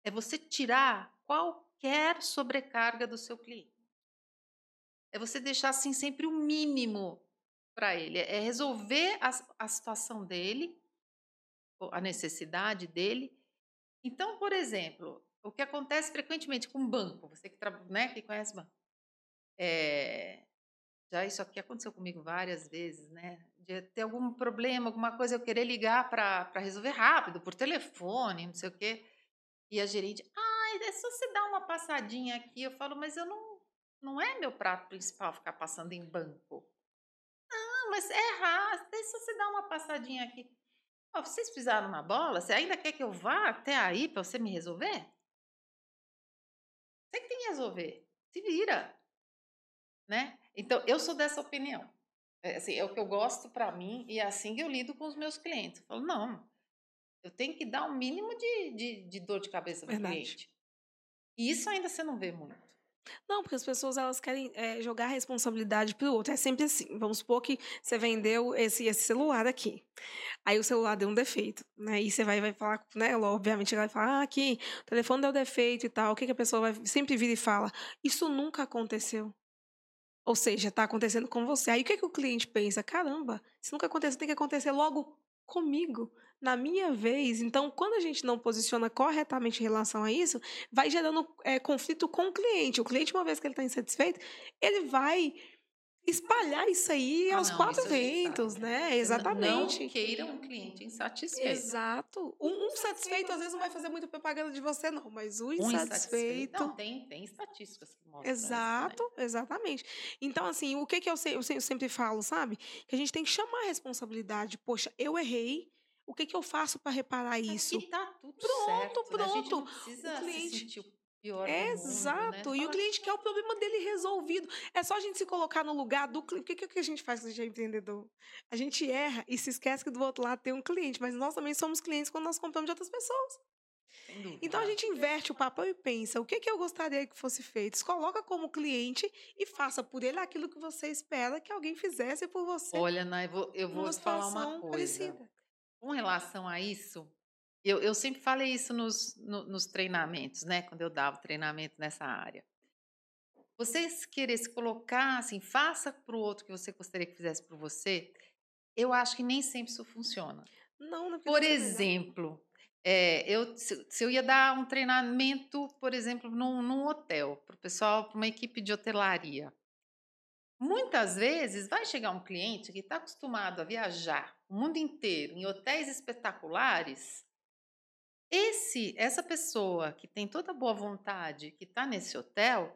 é você tirar qualquer sobrecarga do seu cliente. É você deixar assim sempre o mínimo para ele, é resolver a, a situação dele, a necessidade dele. Então, por exemplo, o que acontece frequentemente com banco, você que, né, que conhece banco, é, já isso aqui aconteceu comigo várias vezes, né? De ter algum problema, alguma coisa, eu querer ligar para resolver rápido, por telefone, não sei o quê. E a gerente, ai, é só você dar uma passadinha aqui. Eu falo, mas eu não, não é meu prato principal ficar passando em banco. Não, mas é rápido, é só você dar uma passadinha aqui. Ó, vocês pisaram na bola? Você ainda quer que eu vá até aí para você me resolver? Você que tem que resolver. Se vira né? Então, eu sou dessa opinião. É, assim, é o que eu gosto para mim e é assim que eu lido com os meus clientes. Eu falo, não, eu tenho que dar um mínimo de, de, de dor de cabeça para o cliente. E isso ainda você não vê muito. Não, porque as pessoas elas querem é, jogar a responsabilidade pro outro. É sempre assim. Vamos supor que você vendeu esse, esse celular aqui. Aí o celular deu um defeito, né? E você vai, vai falar, né? ela, Obviamente ela vai falar, ah, aqui, o telefone deu defeito e tal. O que, que a pessoa vai sempre vira e fala? Isso nunca aconteceu. Ou seja, está acontecendo com você. Aí o que, que o cliente pensa? Caramba, se nunca aconteceu, tem que acontecer logo comigo, na minha vez. Então, quando a gente não posiciona corretamente em relação a isso, vai gerando é, conflito com o cliente. O cliente, uma vez que ele está insatisfeito, ele vai espalhar isso aí Ah, aos não, quatro ventos, né? Exatamente. Não queira um cliente insatisfeito. Exato. Um, um satisfeito às vezes não vai fazer muita propaganda de você, não, mas o Um insatisfeito. Não, tem, tem estatísticas que mostram isso, né? Exato, exatamente. Então, assim, o que, que eu, se- eu se- eu sempre falo, sabe? Que a gente tem que chamar a responsabilidade. Poxa, eu errei. O que, que eu faço para reparar isso? E tá tudo Pronto, certo. né? A gente não pronto. precisa cliente- se sentir o pior do mundo, né? Exato. E o cliente quer o problema dele resolvido. É só a gente se colocar no lugar do cliente. O que, que a gente faz quando a gente é empreendedor? A gente erra e se esquece que do outro lado tem um cliente, mas nós também somos clientes quando nós compramos de outras pessoas. Então a gente inverte o papel e pensa: o que, que eu gostaria que fosse feito? Se coloca como cliente e faça por ele aquilo que você espera que alguém fizesse por você. Olha, Nai, eu vou, eu vou te falar uma coisa. parecida. Com relação a isso, eu, eu sempre falei isso nos, no- nos treinamentos, né? Quando eu dava treinamento nessa área. Você querer se colocar assim, faça para o outro que você gostaria que fizesse por você, eu acho que nem sempre isso funciona. Não, não Por exemplo, é, eu, se, se eu ia dar um treinamento, por exemplo, num, num hotel, para o pessoal, para uma equipe de hotelaria. muitas vezes vai chegar um cliente que está acostumado a viajar o mundo inteiro em hotéis espetaculares. Esse, essa pessoa que tem toda a boa vontade, que está nesse hotel,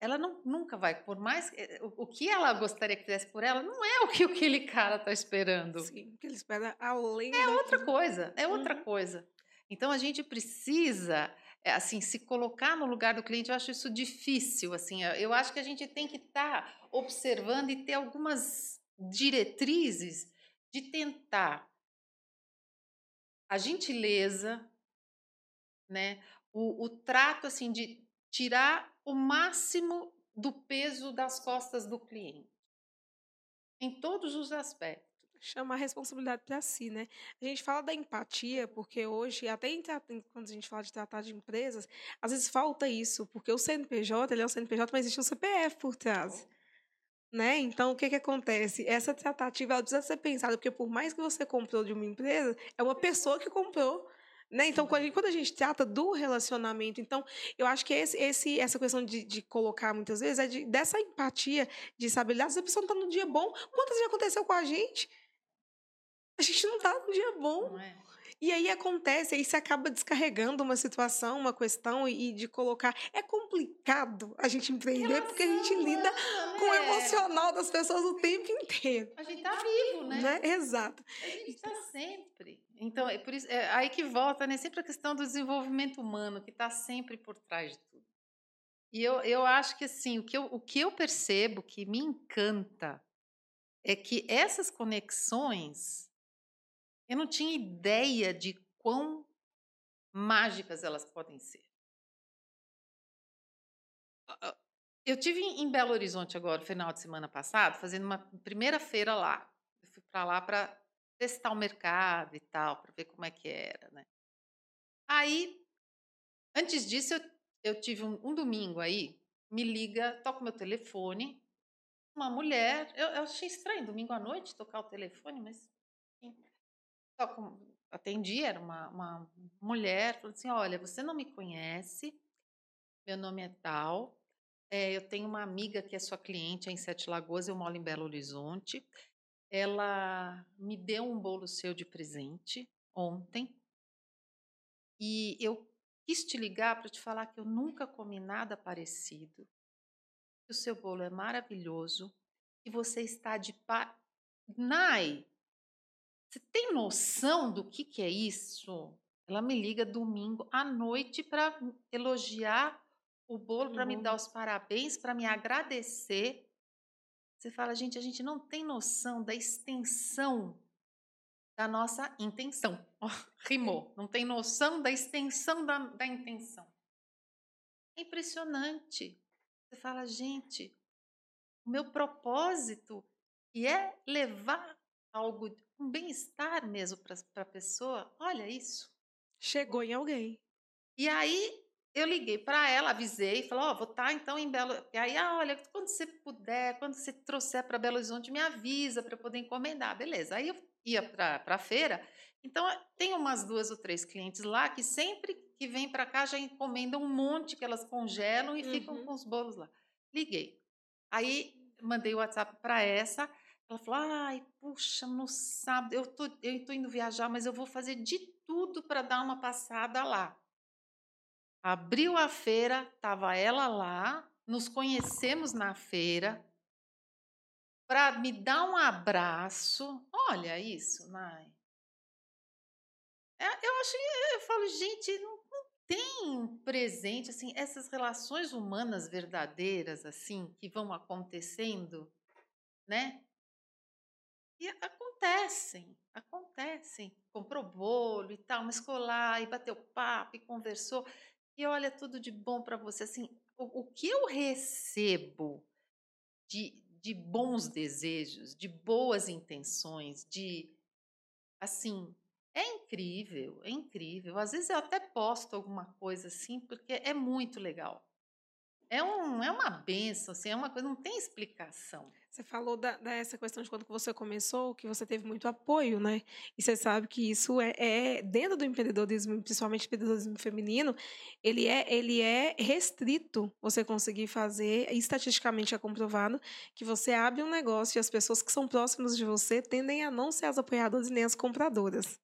ela não, nunca vai, por mais. Eh, o, o, que ela gostaria que fizesse por ela não é o que aquele cara está esperando. Sim, que ele espera além. É outra coisa, é outra uhum. coisa. Então a gente precisa eh, assim se colocar no lugar do cliente. Eu acho isso difícil. Assim, eu acho que a gente tem que estar tá observando e ter algumas diretrizes de tentar a gentileza, né? O, o trato assim de tirar o máximo do peso das costas do cliente em todos os aspectos chamar a responsabilidade para si, né? A gente fala da empatia, porque hoje, até em, quando a gente fala de tratar de empresas, às vezes falta isso, porque o CNPJ, ele é um CNPJ, mas existe um CPF por trás. Né? Então, o que, que acontece? Essa tratativa ela precisa ser pensada, porque por mais que você comprou de uma empresa, é uma pessoa que comprou. Né? Então, quando a, gente, quando a, gente, trata do relacionamento, então, eu acho que esse, esse, essa questão de, de colocar muitas vezes é de, dessa empatia, de saber, vezes a pessoa não está no dia bom. Quantas vezes aconteceu com a gente? A gente não está num dia bom. É. E aí acontece, aí você acaba descarregando uma situação, uma questão e, e de colocar. É complicado a gente empreender Relação, porque a gente lida né? com o emocional das pessoas o tempo inteiro. A gente tá vivo, né? né? Exato. A gente está sempre. Então, é por isso, é aí que volta, né? Sempre a questão do desenvolvimento humano, que está sempre por trás de tudo. E eu, eu acho que assim, o que eu, o que eu percebo que me encanta é que essas conexões eu não tinha ideia de quão mágicas elas podem ser. Eu tive em Belo Horizonte agora, final de semana passado, fazendo uma primeira feira lá. Eu fui para lá para testar o mercado e tal, para ver como é que era, né? Aí, antes disso, eu, eu tive um, um, domingo aí, me liga, toca meu telefone, uma mulher, eu, eu achei estranho, domingo à noite, tocar o telefone, mas atendi, era uma, uma mulher, falou assim: Olha, você não me conhece, meu nome é tal, é, eu tenho uma amiga que é sua cliente em Sete Lagoas, eu moro em Belo Horizonte. Ela me deu um bolo seu de presente ontem e eu quis te ligar para te falar que eu nunca comi nada parecido. Que o seu bolo é maravilhoso e você está de pa... Nai, você tem noção do que, que é isso? Ela me liga domingo à noite para elogiar o bolo, para me dar os parabéns, para me agradecer. Você fala, gente, a gente não tem noção da extensão da nossa intenção. Oh, rimou. Não tem noção da extensão da, da intenção. É impressionante. Você fala, gente, o meu propósito e é levar algo um bem-estar mesmo para a pessoa. Olha isso. Chegou em alguém. E aí eu liguei para ela, avisei, falou: Ó, oh, vou estar tá, então em Belo. E aí, ah, olha, quando você puder, quando você trouxer para Belo Horizonte, me avisa para eu poder encomendar. Beleza. Aí eu ia para a feira. Então, tem umas duas ou três clientes lá que sempre que vem para cá já encomendam um monte que elas congelam e uhum. ficam com os bolos lá. Liguei. Aí mandei o WhatsApp para essa. Ela falou: ai, puxa, no sábado eu tô, eu tô indo viajar, mas eu vou fazer de tudo para dar uma passada lá. Abriu a feira, tava ela lá, nos conhecemos na feira para me dar um abraço. Olha isso, Nai. É, eu acho, eu falo, gente, não, não tem presente assim essas relações humanas verdadeiras assim que vão acontecendo, né? E acontecem, acontecem. Comprou bolo e tal, mas lá e bateu papo e conversou. E olha, tudo de bom para você. Assim, o, o, que eu recebo de, de bons desejos, de boas intenções, de. Assim, é incrível, é incrível. Às vezes eu até posto alguma coisa assim, porque é muito legal. É, um, é uma benção, assim, é uma coisa, não tem explicação. Você falou da, dessa questão de quando você começou, que você teve muito apoio, né? E você sabe que isso é, é dentro do empreendedorismo, principalmente empreendedorismo feminino, ele é, ele é restrito você conseguir fazer, estatisticamente é comprovado, que você abre um negócio e as pessoas que são próximas de você tendem a não ser as apoiadoras nem as compradoras.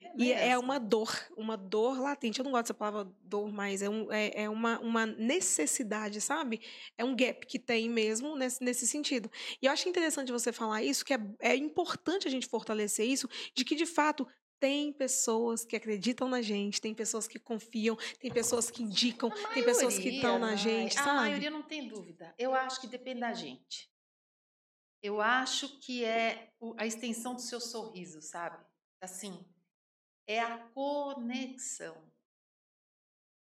É E é uma dor, uma dor latente. Eu não gosto dessa palavra dor, mas é, um, é, é uma, uma necessidade, sabe? É um gap que tem mesmo nesse, nesse sentido. E eu acho interessante você falar isso, que é, é importante a gente fortalecer isso, de que, de fato, tem pessoas que acreditam na gente, tem pessoas que confiam, tem pessoas que indicam, A tem pessoas que maioria estão na gente, A sabe? maioria não tem dúvida. Eu acho que depende da gente. Eu acho que é a extensão do seu sorriso, sabe? Assim, é a conexão.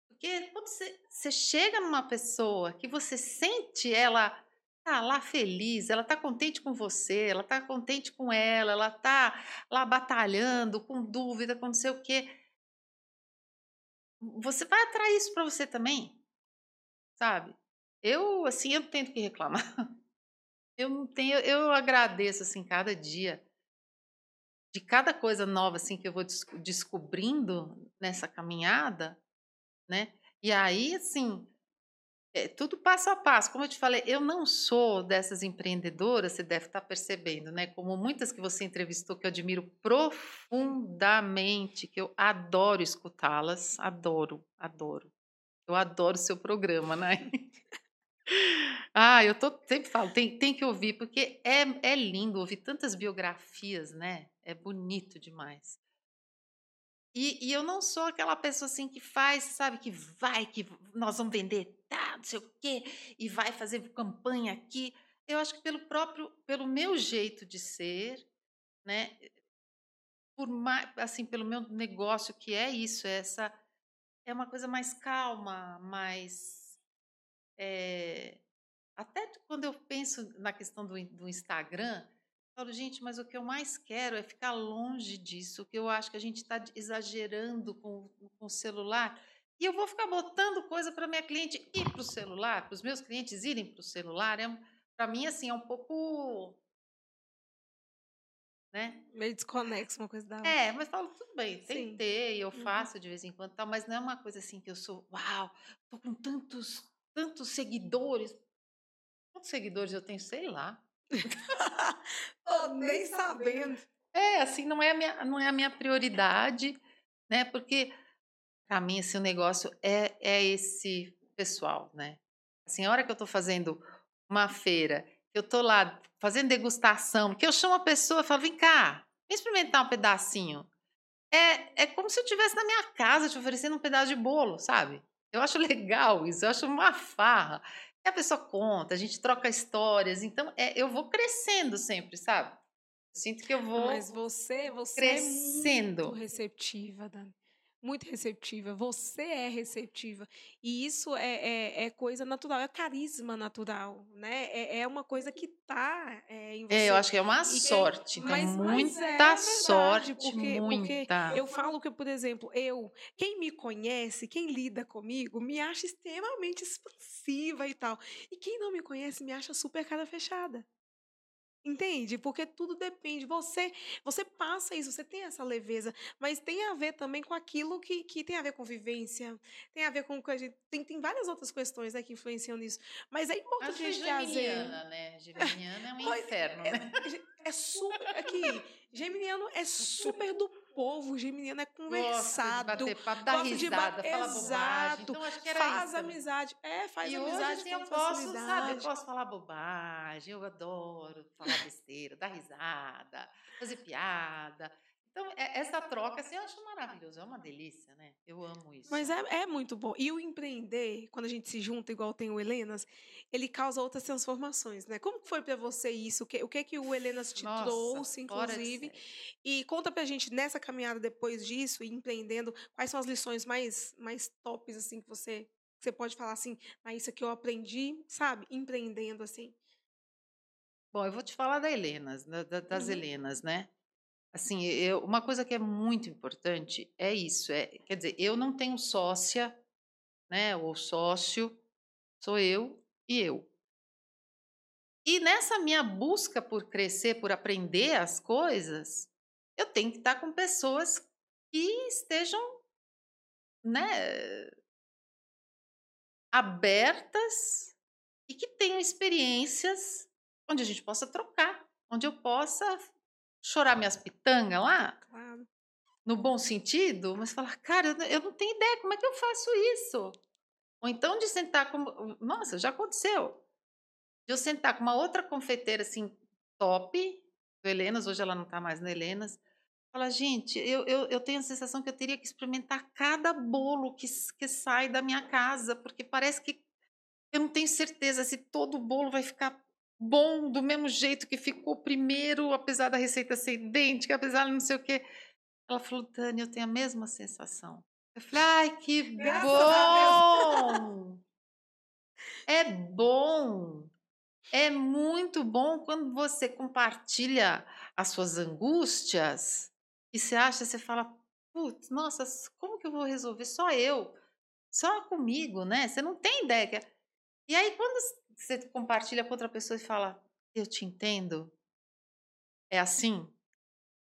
Porque quando você, você chega numa pessoa que você sente ela tá lá feliz, ela tá contente com você, ela tá contente com ela, ela tá lá batalhando, com dúvida, com não sei o quê. Você vai atrair isso para você também, sabe? Eu, assim, eu não tenho que reclamar. Eu não tenho, eu agradeço assim cada dia de cada coisa nova assim que eu vou des- descobrindo nessa caminhada, né? E aí, assim, é tudo passo a passo. Como eu te falei, eu não sou dessas empreendedoras, você deve estar percebendo, né? Como muitas que você entrevistou que eu admiro profundamente, que eu adoro escutá-las, adoro, adoro. Eu adoro o seu programa, né? Ah, eu tô, sempre falo, tem, tem que ouvir, porque é, é lindo ouvir tantas biografias, né? É bonito demais. E, e eu não sou aquela pessoa assim que faz, sabe, que vai, que nós vamos vender, tá, não sei o quê, e vai fazer campanha aqui. Eu acho que pelo próprio, pelo meu jeito de ser, né? Por mais, assim, pelo meu negócio que é isso, é essa é uma coisa mais calma, mais é, até quando eu penso na questão do, do Instagram, falo, gente, mas o que eu mais quero é ficar longe disso, que eu acho que a gente está exagerando com, com o celular. E eu vou ficar botando coisa para minha cliente ir para o celular, para os meus clientes irem para o celular. É, para mim, assim, é um pouco. Né? Meio desconexo uma coisa da outra. É, mas falo, tudo bem, Sim. tentei, eu Uhum. faço de vez em quando, tal, mas não é uma coisa assim que eu sou, uau, tô com tantos, tantos seguidores. Quantos seguidores eu tenho? Sei lá. Tô nem sabendo. É, assim, não é a minha, não é a minha prioridade, né? Porque para mim esse negócio é, é esse pessoal, né? Assim, a hora que eu tô fazendo uma feira, que eu tô lá fazendo degustação, que eu chamo a pessoa e falo, vem cá, vem experimentar um pedacinho. É, é como se eu estivesse na minha casa te oferecendo um pedaço de bolo, sabe? Eu acho legal isso, eu acho uma farra. E a pessoa conta, a gente troca histórias, então é, eu vou crescendo sempre, sabe? Eu sinto que eu vou. Mas você, você crescendo. é muito receptiva, Dani. Muito receptiva. Você é receptiva. E isso é, é, é coisa natural, é carisma natural, né? É, é uma coisa que tá é, em você. É, eu acho que é uma sorte, tem mas- mas muita é verdade, sorte, porque- porque muita. Eu falo que, por exemplo, eu, quem me conhece, quem lida comigo, me acha extremamente expansiva e tal. E quem não me conhece me acha super cara fechada. Entende? Porque tudo depende. Você você passa isso, você tem essa leveza, mas tem a ver também com aquilo que, que tem a ver com vivência, tem a ver com. com a gente- Tem, tem várias outras questões né, que influenciam nisso. Mas é Acho importante a que gente trazer. geminiana, né? Geminiana é um inferno, né? É super. Aqui, Geminiano é super do povo, Geminiano é conversado. Gosta de bater papo, ba- risada, fala bobagem. Exato. Então, acho que era faz isso amizade. É, faz e amizade hoje, assim, com eu posso, sabe, eu facilidade. posso falar bobagem, eu adoro falar besteira, dar risada, fazer piada. Então, é- essa troca, assim, eu acho maravilhoso, é uma delícia, né? Eu amo isso. Mas é, é muito bom. E o empreender, quando a gente se junta, igual tem o Helenas, ele causa outras transformações, né? Como que foi pra você isso? O que, o que que o Helenas te Nossa, trouxe, inclusive? E conta pra gente, nessa caminhada depois disso, empreendendo, quais são as lições mais, mais tops, assim, que você, que você pode falar assim, ah, isso aqui eu aprendi, sabe? Empreendendo, assim. Bom, eu vou te falar da Helenas, da- da- das Uhum. Helenas, né? Assim, eu, uma coisa que é muito importante é isso, é, quer dizer, eu não tenho sócia, né, ou sócio, Sou eu e eu. E nessa minha busca por crescer, por aprender as coisas, eu tenho que estar com pessoas que estejam, né, abertas e que tenham experiências onde a gente possa trocar, onde eu possa chorar minhas pitangas lá, Claro. no bom sentido, mas falar, cara, eu não- eu não tenho ideia como é que eu faço isso. Ou então de sentar com. Nossa, já aconteceu. De eu sentar com uma outra confeiteira assim, top, do Helenas, hoje ela não está mais na Helenas. Fala, gente, eu, eu, eu tenho a sensação que eu teria que experimentar cada bolo que, que sai da minha casa, porque parece que eu não tenho certeza se todo bolo vai ficar bom do mesmo jeito que ficou primeiro, apesar da receita ser idêntica, apesar de não sei o quê. Ela falou, Dani, eu tenho a mesma sensação. Eu falei, ai, que bom! É bom! É muito bom quando você compartilha as suas angústias e você acha, você fala, putz, nossa, como que eu vou resolver? Só eu, só comigo, né? Você não tem ideia. é- E aí, quando você compartilha com outra pessoa e fala, eu te entendo, é assim?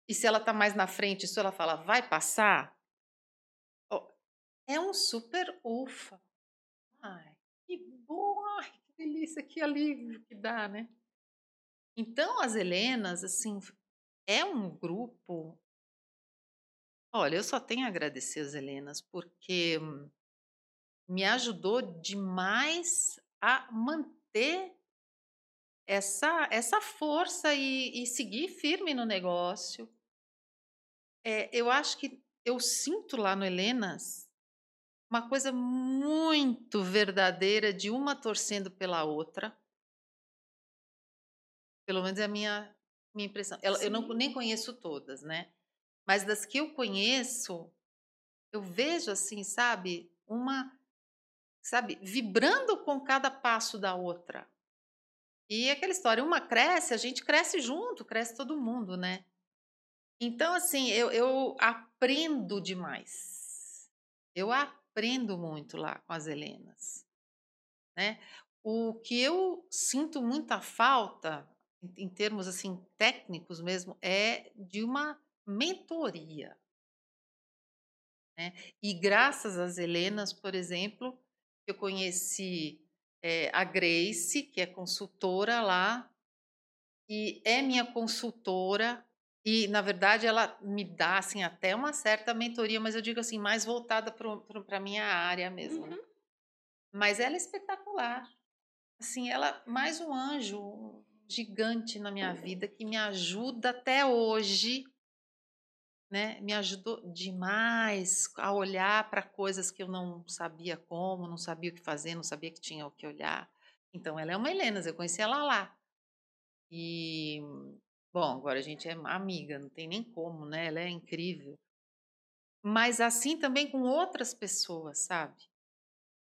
E se ela tá mais na frente, se ela fala, vai passar, é um super ufa. Ai, que bom, ai, que delícia, que alívio que dá, né? Então, as Helenas, assim, é um grupo. Olha, eu só tenho a agradecer as Helenas, porque hum, me ajudou demais a manter essa, essa força e, e seguir firme no negócio. É, eu acho que eu sinto lá no Helenas uma coisa muito verdadeira de uma torcendo pela outra. Pelo menos é a minha, minha impressão. Ela- eu não, nem conheço todas, né? Mas das que eu conheço, eu vejo assim, sabe? Uma, sabe? Vibrando com cada passo da outra. E aquela história, uma cresce, a gente cresce junto, cresce todo mundo, né? Então, assim, eu, eu aprendo demais. Eu aprendo muito lá com as Helenas, né? O que eu sinto muita falta, em, termos assim técnicos mesmo, é de uma mentoria, né? E graças às Helenas, por exemplo, eu conheci eh, a Grace, que é consultora lá, e é minha consultora e na verdade ela me dá assim até uma certa mentoria, mas eu digo assim mais voltada para a minha área mesmo. né? Uhum. Mas ela é espetacular. Assim, ela mais um anjo um gigante na minha vida que me ajuda até hoje, né? Me ajudou demais a olhar para coisas que eu não sabia como, não sabia o que fazer, não sabia que tinha o que olhar. Então ela é uma Helena, eu conheci ela lá. E bom, agora a gente é amiga, não tem nem como, né? Ela é incrível. Mas assim também com outras pessoas, sabe?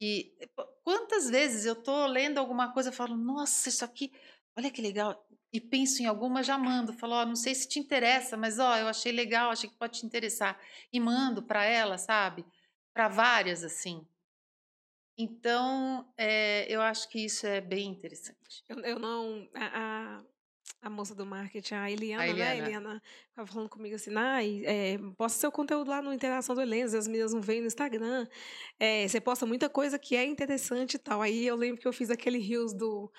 E pô, quantas vezes eu tô lendo alguma coisa e falo, nossa, isso aqui, olha que legal. E penso em alguma, já mando, falo, ó, não sei se te interessa, mas ó, eu achei legal, achei que pode te interessar. E mando para ela, sabe? Para várias, assim. Então, é, eu acho que isso é bem interessante. Eu, eu não. A, a, a moça do marketing, a Eliana, A né? Eliana. Eliana ficava falando comigo assim, Nai, é, posta seu conteúdo lá no Interação do Helenas, as meninas não veem no Instagram. É, você posta muita coisa que é interessante e tal. Aí eu lembro que eu fiz aquele rios do,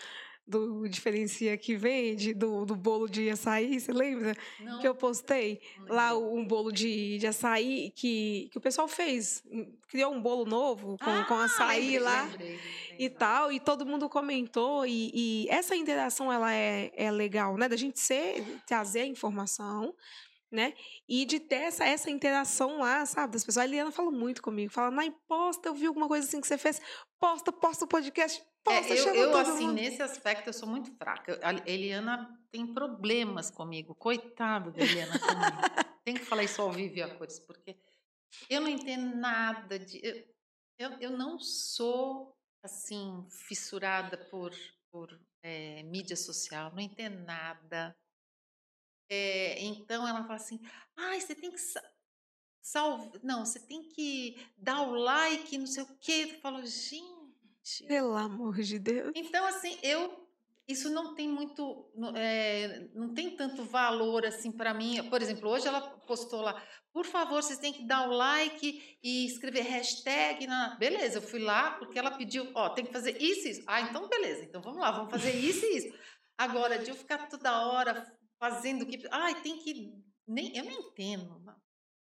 do diferencia que vende, do, do bolo de açaí, você lembra? Não, Que eu postei lá um bolo de, de açaí que, que o pessoal fez. Criou um bolo novo com, com Ah, açaí lembrei, lá lembrei, e tal, e todo mundo comentou, e, e essa interação ela é, é legal, né? Da gente ser, trazer a informação, né? E de ter essa, essa interação lá, sabe? Das pessoas. A Eliana fala muito comigo, fala, Nai, posta, eu vi alguma coisa assim que você fez, posta, posta o podcast, É, eu, eu, assim, mundo. nesse aspecto, eu sou muito fraca. A Eliana tem problemas comigo. Coitada da Eliana comigo. Tem que falar isso ao vivo e a cores, porque eu não entendo nada de. Eu, eu, eu não sou, assim, fissurada por, por eh, mídia social, não entendo nada. Eh, então ela fala assim: ai, você tem que. sa- Salve, não, você tem que dar o like, não sei o quê. Eu falo, gente. Gente. Pelo amor de Deus. Então, assim, eu isso não tem muito, é, não tem tanto valor assim para mim. Por exemplo, hoje ela postou lá, por favor, vocês têm que dar o like e escrever hashtag. Na... Beleza, eu fui lá porque ela pediu, ó, tem que fazer isso e isso. Ah, então beleza, então vamos lá, vamos fazer isso e isso. Agora, de eu ficar toda hora fazendo o que. Ai, tem que. Nem, eu não entendo.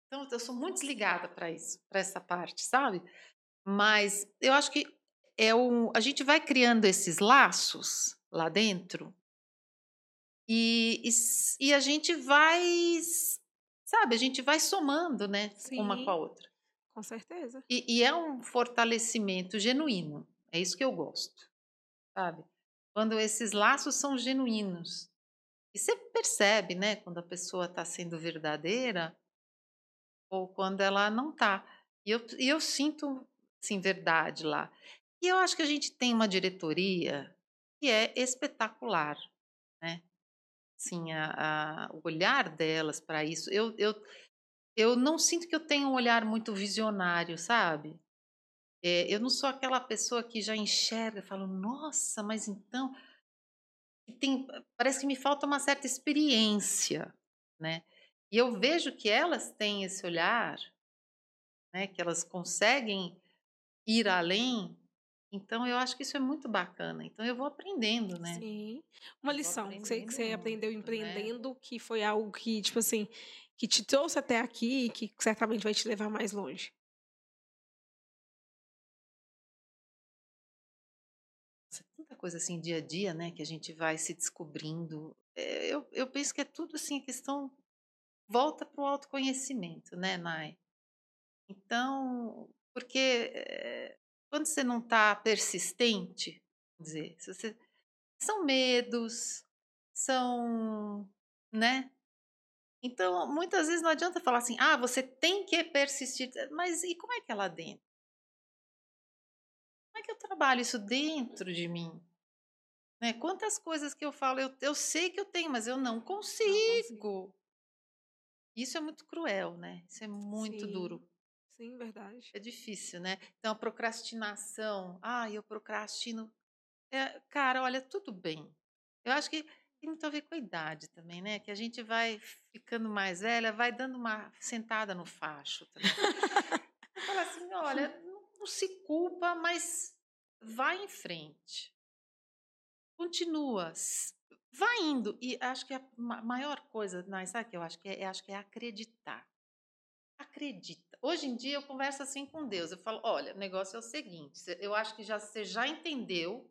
Então, eu sou muito desligada para isso, para essa parte, sabe? Mas eu acho que é um, a gente vai criando esses laços lá dentro e, e, e, a gente vai, sabe, a gente vai somando, né, Sim, uma com a outra. Com certeza. E, e, é um fortalecimento genuíno. É isso que eu gosto, sabe? Quando esses laços são genuínos. E você percebe, né, quando a pessoa está sendo verdadeira ou quando ela não está. E eu, e eu sinto, sim, verdade lá. E eu acho que a gente tem uma diretoria que é espetacular, né? Sim, a, a, o olhar delas para isso. Eu, eu, eu não sinto que eu tenho um olhar muito visionário, sabe? É, eu não sou aquela pessoa que já enxerga fala, nossa, mas então. Tem, parece que me falta uma certa experiência, né? E eu vejo que elas têm esse olhar, né? Que elas conseguem ir além então, eu acho que isso é muito bacana. Então, eu vou aprendendo, né? Sim. Uma lição que você, que você aprendeu muito, né? empreendendo, né? que foi algo que, tipo assim, que te trouxe até aqui e que certamente vai te levar mais longe. Tanta coisa assim, dia a dia, né? Que a gente vai se descobrindo. É, eu, eu penso que é tudo assim, questão. Volta para o autoconhecimento, né, Nai? Então, porque é, quando você não está persistente, dizer, você, são medos, são, né? Então, muitas vezes não adianta falar assim, ah, você tem que persistir, mas e como é que é lá dentro? Como é que eu trabalho isso dentro de mim? Né? Quantas coisas que eu falo, eu, eu sei que eu tenho, mas eu não consigo. Não consigo. Isso é muito cruel, né? Isso é muito Sim. duro. Sim, verdade. É difícil, né? Então, a procrastinação. Ah, eu procrastino. É, cara, olha, tudo bem. Eu acho que tem muito a ver com a idade também, né? Que a gente vai ficando mais velha, vai dando uma sentada no facho também. Fala assim, olha, não, não se culpa, mas vai em frente. Continua. Vai indo. E acho que a maior coisa, não, sabe que eu acho que é, acho que é acreditar. Acredita hoje em dia eu converso assim com Deus. Eu falo, olha, o negócio é o seguinte, eu acho que já você já entendeu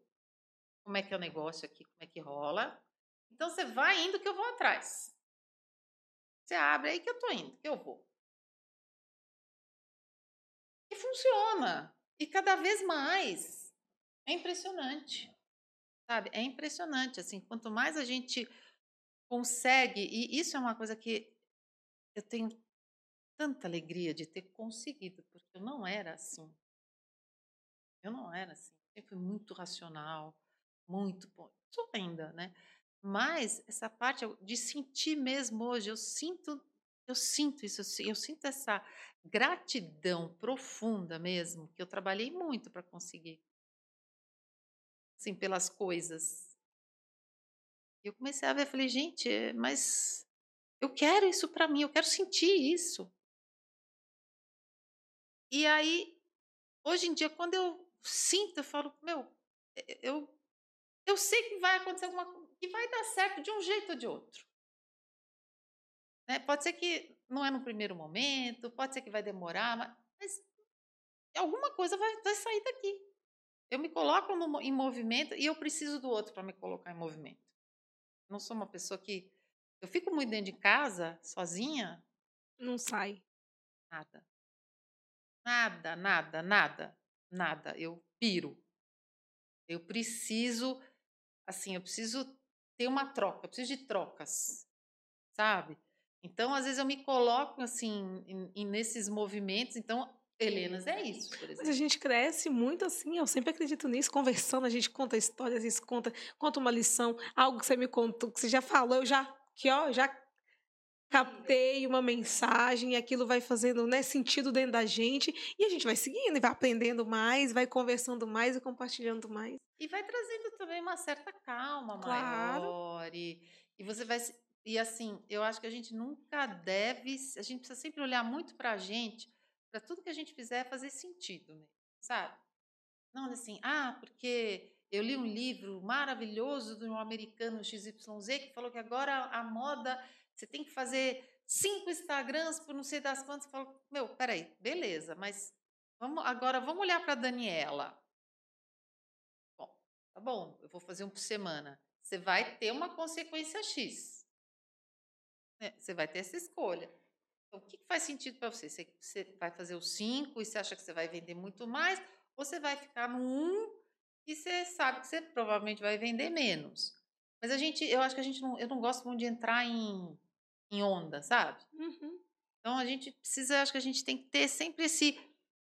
como é que é o negócio aqui, como é que rola. Então você vai indo que eu vou atrás. Você abre aí que eu tô indo, que eu vou. E funciona. E cada vez mais. É impressionante. Sabe? É impressionante assim, quanto mais a gente consegue, e isso é uma coisa que eu tenho tanta alegria de ter conseguido, porque eu não era assim. Eu não era assim. Eu fui muito racional, muito. Sou ainda, né? Mas essa parte de sentir mesmo hoje, eu sinto, eu sinto isso, eu sinto essa gratidão profunda mesmo, que eu trabalhei muito para conseguir. Assim, pelas coisas. Eu comecei a ver, falei, gente, mas eu quero isso para mim, eu quero sentir isso. E aí, hoje em dia, quando eu sinto, eu falo, meu, eu, eu sei que vai acontecer alguma coisa, que vai dar certo de um jeito ou de outro. Né? Pode ser que não é no primeiro momento, pode ser que vai demorar, mas, mas alguma coisa vai, vai sair daqui. Eu me coloco no, em movimento e eu preciso do outro para me colocar em movimento. Não sou uma pessoa que. Eu fico muito dentro de casa, sozinha. Não sai. Nada. Nada, nada, nada, nada. Eu piro. Eu preciso, assim, eu preciso ter uma troca, eu preciso de trocas, sabe? Então, às vezes eu me coloco assim em, em, nesses movimentos. Então, Helenas é isso, por exemplo. Mas a gente cresce muito assim, eu sempre acredito nisso, conversando, a gente conta histórias, a gente conta, conta uma lição, algo que você me contou, que você já falou, eu já, que ó, já captei uma mensagem e aquilo vai fazendo né, sentido dentro da gente e a gente vai seguindo e vai aprendendo mais, vai conversando mais e compartilhando mais. E vai trazendo também uma certa calma claro. maior. E, e você vai. E assim, eu acho que a gente nunca deve. A gente precisa sempre olhar muito para a gente, para tudo que a gente fizer fazer sentido, né? sabe? Não assim, ah, porque eu li um livro maravilhoso de um americano XYZ que falou que agora a moda você tem que fazer cinco Instagrams por não sei das quantas. Fala, meu, peraí, beleza, mas vamos, agora vamos olhar para a Daniela. Bom, tá bom, eu vou fazer um por semana. Você vai ter uma consequência X. Né? Você vai ter essa escolha. Então, o que faz sentido para você? Você vai fazer os cinco e você acha que você vai vender muito mais? Ou você vai ficar no um e você sabe que você provavelmente vai vender menos? Mas a gente, eu acho que a gente não, eu não gosto muito de entrar em em onda, sabe? Uhum. Então a gente precisa, acho que a gente tem que ter sempre esse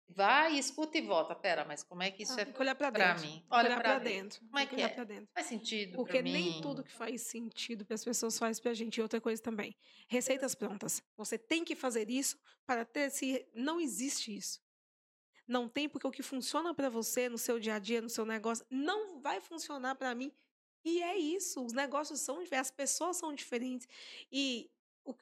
vai, escuta e volta. Pera, mas como é que isso ah, é olhar para mim? Olha para dentro. dentro. Como é que é? Dentro. Faz sentido Porque nem tudo que faz sentido para as pessoas faz para a gente. E outra coisa também, receitas prontas. Você tem que fazer isso para ter se não existe isso. Não tem porque o que funciona para você no seu dia a dia, no seu negócio, não vai funcionar para mim. E é isso, os negócios são diferentes, as pessoas são diferentes. E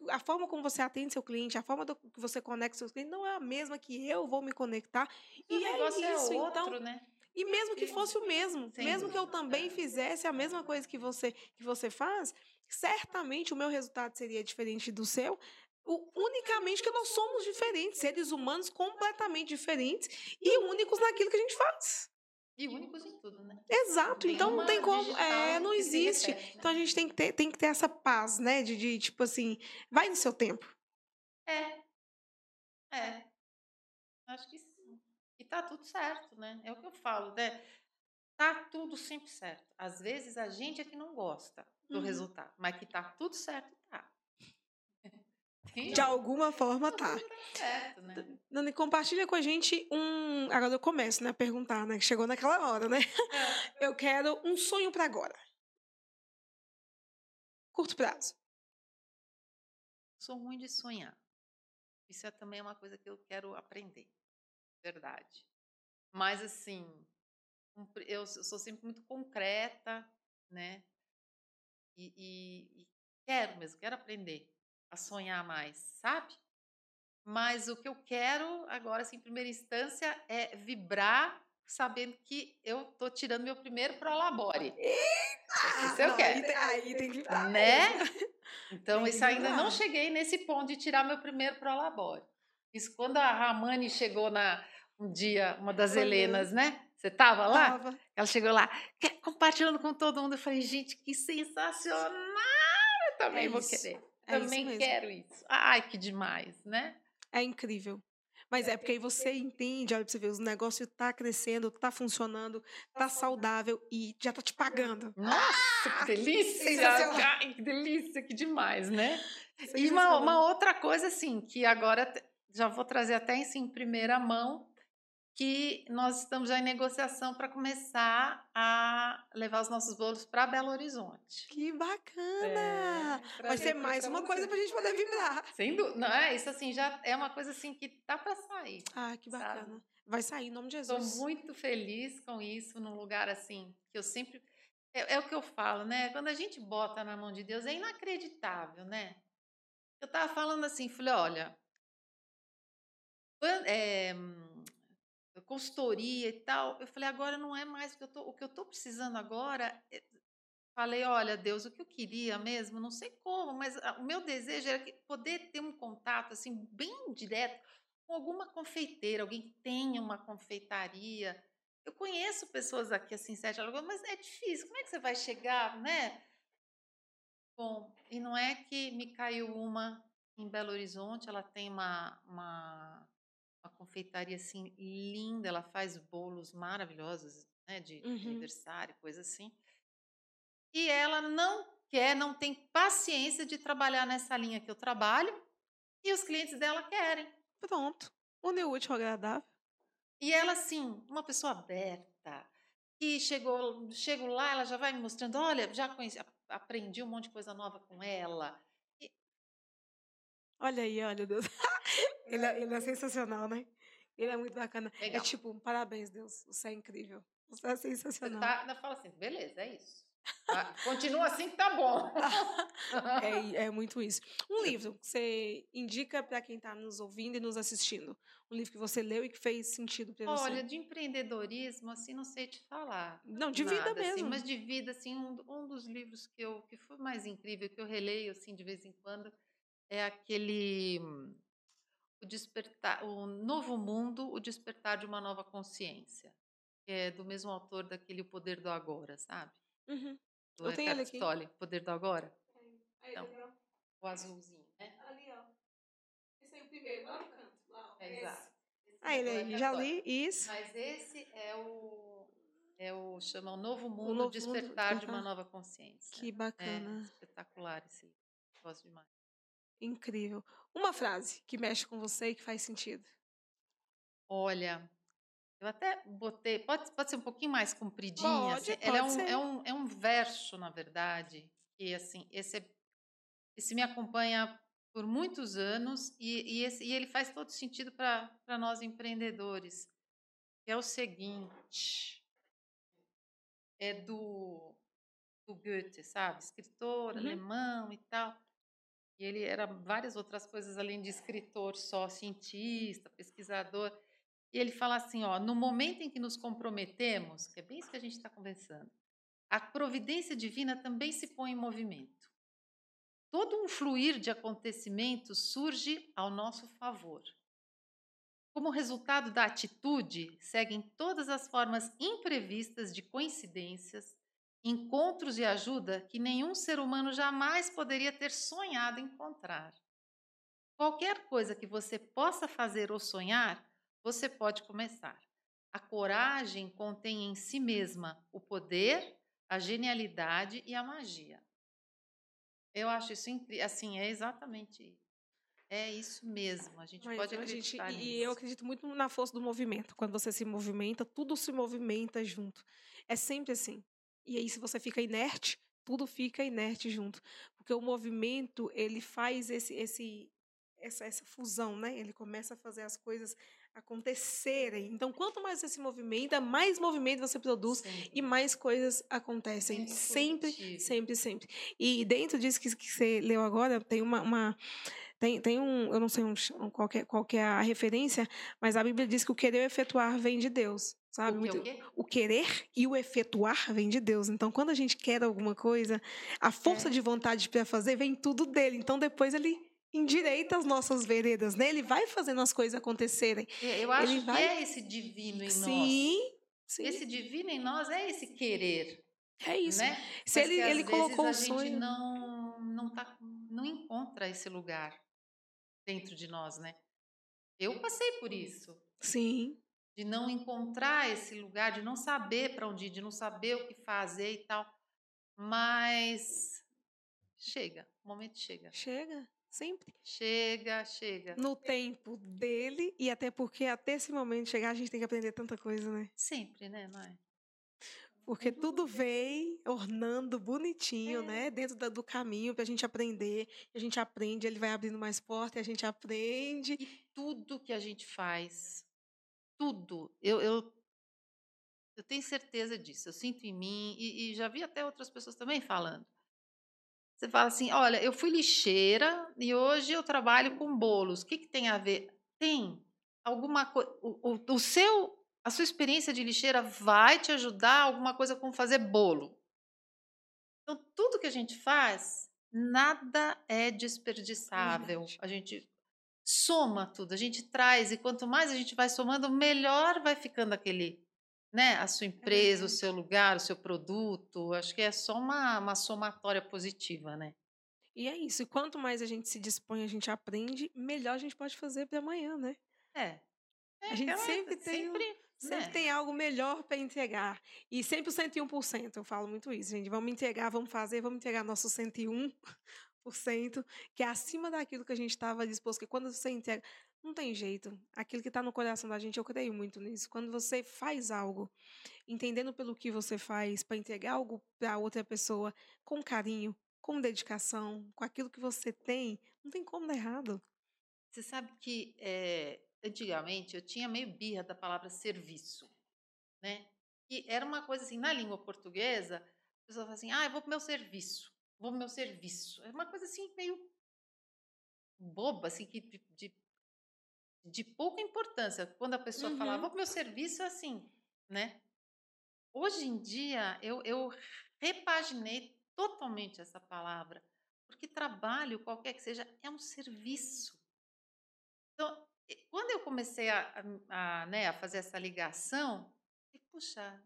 a forma como você atende seu cliente, a forma do, que você conecta seus clientes não é a mesma que eu vou me conectar. O e é, é isso, é outro, então. Né? E mesmo que fosse o mesmo, Sem mesmo dúvida. que eu também fizesse a mesma coisa que você que você faz, certamente o meu resultado seria diferente do seu. O, unicamente que nós somos diferentes, seres humanos completamente diferentes e únicos naquilo que a gente faz. E únicos em tudo, né? Exato. Então não tem como. É, não existe. Repete, né? Então a gente tem que, ter, tem que ter essa paz, né? De, de, tipo assim, vai no seu tempo. É. É. Acho que sim. E tá tudo certo, né? É o que eu falo, né? Tá tudo sempre certo. Às vezes a gente é que não gosta do uhum. resultado, mas que tá tudo certo, tá. De alguma forma tá. Certo, né? Nani, compartilha com a gente um. Agora eu começo, né? A perguntar, né? Chegou naquela hora, né? É. Eu quero um sonho para agora. Curto prazo. Sou ruim de sonhar. Isso é também uma coisa que eu quero aprender. Verdade. Mas assim, eu sou sempre muito concreta, né? E, e, e quero mesmo, quero aprender a sonhar mais, sabe? Mas o que eu quero agora, assim, em primeira instância, é vibrar sabendo que eu tô tirando meu primeiro prolabore. Eita! Isso eu não, quero. Aí tem, que vibrar. Né? Então, isso ainda não cheguei nesse ponto de tirar meu primeiro prolabore. Isso quando a Ramani chegou na um dia, uma das Helenas, né? Você tava lá? Tava. Ela chegou lá, compartilhando com todo mundo. Eu falei, gente, que sensacional! Eu também é vou querer. É Também quero isso. Ai, que demais, né? É incrível. Mas é porque aí você entende, olha pra você ver, o negócio tá crescendo, tá funcionando, tá saudável e já tá te pagando. Nossa, que delícia! Ai, que delícia, que demais, né? E uma, uma outra coisa, assim, que agora já vou trazer até em primeira mão, que nós estamos já em negociação para começar a levar os nossos bolos para Belo Horizonte. Que bacana! É, Vai ser mais uma coisa para a gente poder vibrar. Sem dúvida. Não, é, isso assim, já é uma coisa assim que tá para sair. Ah, que bacana. Sabe? Vai sair em nome de Jesus. Estou muito feliz com isso, num lugar assim, que eu sempre... É, é o que eu falo, né? Quando a gente bota na mão de Deus, é inacreditável, né? Eu estava falando assim, falei, olha... É, consultoria e tal. Eu falei, agora não é mais o que eu tô, o que eu tô precisando agora. É... Falei, olha, Deus, o que eu queria mesmo, não sei como, mas o meu desejo era poder ter um contato assim bem direto com alguma confeiteira, alguém que tenha uma confeitaria. Eu conheço pessoas aqui assim, Sete Alagoas, mas é difícil. Como é que você vai chegar, né? Bom, e não é que me caiu uma em Belo Horizonte, ela tem uma, uma uma confeitaria assim linda, ela faz bolos maravilhosos, né, de uhum. aniversário, coisa assim. E ela não quer, não tem paciência de trabalhar nessa linha que eu trabalho, e os clientes dela querem. Pronto. Unir útil ao agradável. E ela, assim, uma pessoa aberta, que chegou, chego lá, ela já vai me mostrando, olha, já conheci, aprendi um monte de coisa nova com ela. Olha aí, olha, Deus. ele, é, ele é sensacional, né? Ele é muito bacana. É Legal. tipo, parabéns, Deus. Você é incrível. Você é Você sensacional. tá, ainda fala assim, beleza, é isso. Ah, Continua assim que tá bom. É, é muito isso. Um livro que você indica para quem está nos ouvindo e nos assistindo. Um livro que você leu e que fez sentido para você. Olha, de empreendedorismo, assim, não sei te falar. Não, de vida nada, assim, mesmo. mas de vida, assim, um, um dos livros que eu que foi mais incrível, que eu releio, assim, de vez em quando, é aquele o despertar, o Novo Mundo, o despertar de uma nova consciência, que é do mesmo autor daquele O Poder do Agora, sabe? Uhum. Do Eu tenho ele aqui. Tolle, Poder do Agora, Aí, Então. legal. o azulzinho, né? Ali, ó. Esse aí é o primeiro, lá no canto. Lá. É, exato. Ah, ele é aí, Eckhart já Tolle. li isso. Mas esse é o é o chama o Novo Mundo, Novo Mundo, Despertar de uma nova consciência. Que É bacana. espetacular esse. Gosto demais. Incrível. Uma frase que mexe com você e que faz sentido. Olha, eu até botei, pode, pode ser um pouquinho mais compridinha, Pode, assim, é um, é, um, é um verso, na verdade, que assim, esse, é- esse me acompanha por muitos anos e, e, esse- e ele faz todo sentido para nós empreendedores. É o seguinte, é do, do Goethe, sabe? Escritor Uhum. alemão e tal. Ele era várias outras coisas além de escritor, só cientista, pesquisador. E ele fala assim, ó, no momento em que nos comprometemos, que é bem isso que a gente está conversando, a providência divina também se põe em movimento. Todo um fluir de acontecimentos surge ao nosso favor. Como resultado da atitude, seguem todas as formas imprevistas de coincidências, encontros e ajuda que nenhum ser humano jamais poderia ter sonhado encontrar. Qualquer coisa que você possa fazer ou sonhar, você pode começar. A coragem contém em si mesma o poder, a genialidade e a magia. Eu acho isso incrível. Assim, é exatamente isso. É isso mesmo. A gente Mas pode gente, acreditar e nisso. e eu acredito muito na força do movimento. Quando você se movimenta, tudo se movimenta junto. É sempre assim. E aí, se você fica inerte, tudo fica inerte junto. Porque o movimento, ele faz esse, esse, essa, essa fusão, né? Ele começa a fazer as coisas acontecerem. Então, quanto mais você se movimenta, mais movimento você produz Sempre. e mais coisas acontecem. Sempre Sempre, positivo. sempre, sempre. E dentro disso que, que você leu agora, tem uma. uma- tem, tem um. Eu não sei um, qual, é, qual é a referência, mas a Bíblia diz que o querer efetuar vem de Deus. Sabe? O que, Muito- o quê? o querer e o efetuar vem de Deus. Então, quando a gente quer alguma coisa, a força É. de vontade para fazer vem tudo dele. Então, depois ele endireita as nossas veredas, né? Ele vai fazendo as coisas acontecerem. É, Eu acho Ele que vai- é esse divino em Sim, nós. sim. Esse divino em nós é esse querer, é isso. né? Se Mas ele, ele colocou a o gente sonho. não não tá não encontra esse lugar dentro de nós, né? Eu passei por isso, Sim. De não encontrar esse lugar, de não saber para onde ir, de não saber o que fazer e tal. Mas chega, o momento chega. Chega, sempre. Chega, chega. No tempo dele, e até porque até esse momento chegar, a gente tem que aprender tanta coisa, né? Sempre, né, não é? Porque tudo vem ornando bonitinho, É. né? Dentro da- do caminho pra gente aprender. A gente aprende, ele vai abrindo mais portas, e a gente aprende. E tudo que a gente faz, tudo, eu, eu, eu tenho certeza disso, eu sinto em mim, e, e já vi até outras pessoas também falando. Você fala assim: olha, eu fui lixeira e hoje eu trabalho com bolos. O que, que tem a ver? Tem alguma coisa. O, o, o seu, a sua experiência de lixeira vai te ajudar alguma coisa como fazer bolo. Então, tudo que a gente faz, nada é desperdiçável. Verdade. A gente soma tudo, a gente traz, e quanto mais a gente vai somando, melhor vai ficando aquele, né? A sua empresa, o verdade. seu lugar, o seu produto. Acho que é só uma, uma somatória positiva, né? E é isso. E quanto mais a gente se dispõe, a gente aprende, melhor a gente pode fazer para amanhã, né? É. É A gente sempre tem um- sempre, Sempre né? tem algo melhor para entregar. E sempre o 101%, eu falo muito isso, gente. Vamos entregar, vamos fazer, vamos entregar nosso 101%, que é acima daquilo que a gente estava disposto. Que quando você entrega, não tem jeito. Aquilo que está no coração da gente, eu creio muito nisso. Quando você faz algo, entendendo pelo que você faz, para entregar algo para outra pessoa com carinho, com dedicação, com aquilo que você tem, não tem como dar errado. Você sabe que eh, antigamente eu tinha meio birra da palavra serviço, né? E era uma coisa assim, na língua portuguesa, a pessoa fala assim, ah, eu vou pro meu serviço, vou meu serviço. É uma coisa assim meio boba, assim, que de, de, de pouca importância. Quando a pessoa uhum. fala, vou pro meu serviço, é assim, né? Hoje em dia, eu, eu repaginei totalmente essa palavra, porque trabalho, qualquer que seja, é um serviço. Então, quando eu comecei a, a, a, né, a fazer essa ligação, eu, puxa,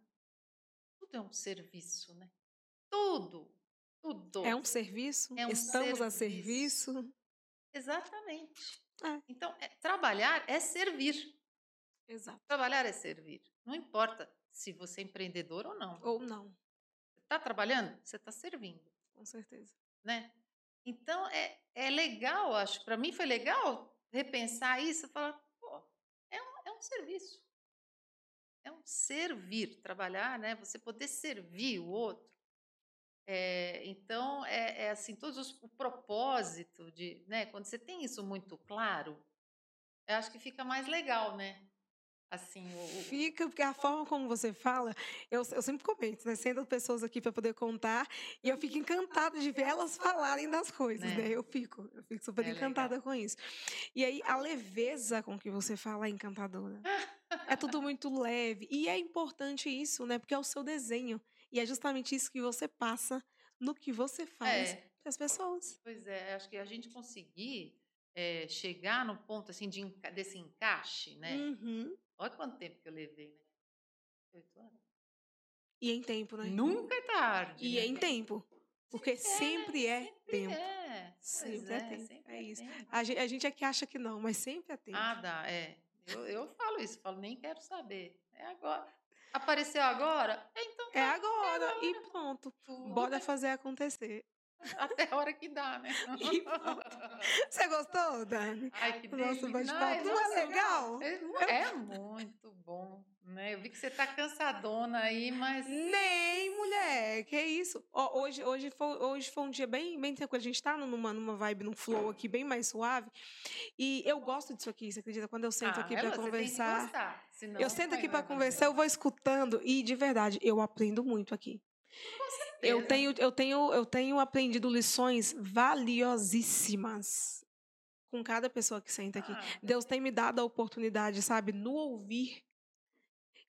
tudo é um serviço, né? Tudo, tudo. É um serviço? É um Estamos serviço. a serviço? Exatamente. É. Então, é, trabalhar é servir. Exato. Trabalhar é servir. Não importa se você é empreendedor ou não. Ou não. Está trabalhando? Você está servindo. Com certeza. Né? Então, é, é legal, acho. Para mim foi legal repensar isso e falar, pô, é um, é um serviço. É um servir, trabalhar, né? Você poder servir o outro. É, então, é, é, assim, todos os, o propósito de, né? Quando você tem isso muito claro, eu acho que fica mais legal, né? Assim, o... Fica, porque a forma como você fala, eu, eu sempre comento, né? Sendo pessoas aqui para poder contar, e eu fico encantada de ver elas falarem das coisas, né? né? Eu fico, eu fico super é encantada legal. com isso. E aí, a leveza com que você fala é encantadora. é tudo muito leve. E é importante isso, né? Porque é o seu desenho. E é justamente isso que você passa no que você faz é. para as pessoas. Pois é, acho que a gente conseguir é, chegar no ponto assim de, desse encaixe, né? Uhum. Olha quanto tempo que eu levei, né? Oito anos. E em tempo, né? Nunca é tarde. E né? em tempo. Porque sempre é, sempre tempo. É. Sempre é, é tempo. Sempre é, isso. Tempo. A, gente, a gente é que acha que não, mas sempre é tempo. Ah, dá, é. Eu, eu falo isso, falo, nem quero saber. É agora. Apareceu agora? Então tá, é É. E pronto. Bora fazer acontecer. Até a hora que dá, né? Você gostou, Dani? Ai, que Nosso bate-papo. Não, é legal? É, é, muito bom. Né? Eu vi que você tá cansadona aí, mas. Nem, mulher! Que isso? Hoje, hoje, foi, hoje foi um dia bem, bem tranquilo. A gente tá numa, numa vibe, num flow aqui, bem mais suave. E eu gosto disso aqui, você acredita? Quando eu sento ah, aqui para conversar. Senão, eu sento aqui para conversar, eu vou escutando e, de verdade, eu aprendo muito aqui. Eu tenho, eu tenho, eu tenho aprendido lições valiosíssimas com cada pessoa que senta aqui. Ah. Deus tem me dado a oportunidade, sabe, no ouvir,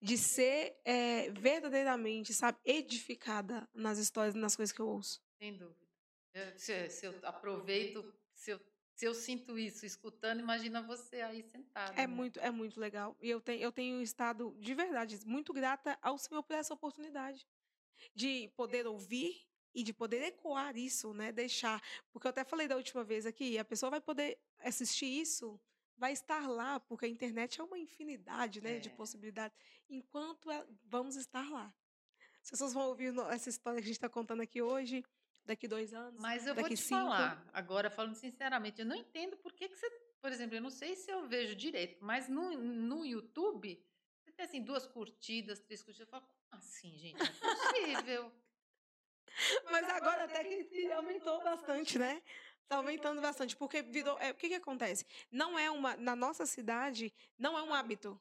de ser é, verdadeiramente, sabe, edificada nas histórias, nas coisas que eu ouço. Sem dúvida. Eu, se, se, eu aproveito, se eu, se eu sinto isso escutando, imagina você aí sentada. É né? muito, é muito legal. E eu tenho, eu tenho estado de verdade muito grata ao Senhor por essa oportunidade de poder ouvir e de poder ecoar isso, né? Deixar. Porque eu até falei da última vez aqui, a pessoa vai poder assistir isso, vai estar lá, porque a internet é uma infinidade né, é. de possibilidades, enquanto é, vamos estar lá. As pessoas vão ouvir essa história que a gente está contando aqui hoje, daqui dois anos. Mas eu vou te cinco. falar, agora falando sinceramente, eu não entendo por que, que você, por exemplo, eu não sei se eu vejo direito, mas no, no YouTube, você tem assim, duas curtidas, três curtidas, eu falo, assim, gente, não é possível. Mas agora até que aumentou bastante, né? Está aumentando bastante, porque virou. É, o que, que acontece? Não é uma. Na nossa cidade, não é um hábito.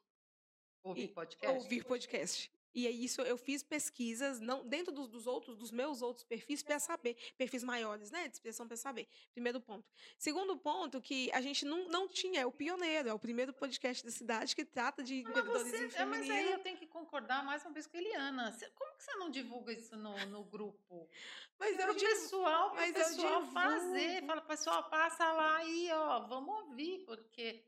Ouvir podcast? Ouvir podcast. E é isso, eu fiz pesquisas não dentro dos, dos outros, dos meus outros perfis para saber, perfis maiores, né, de expressão para saber. Primeiro ponto. Segundo ponto, que a gente não, não tinha, é o pioneiro, é o primeiro podcast da cidade que trata de empreendedorismo feminino. Mas aí eu tenho que concordar mais uma vez com a Eliana. Como que você não divulga isso no, no grupo? Mas eu o pessoal, mas o pessoal fazer, fala, pessoal, passa lá e ó, vamos ouvir, porque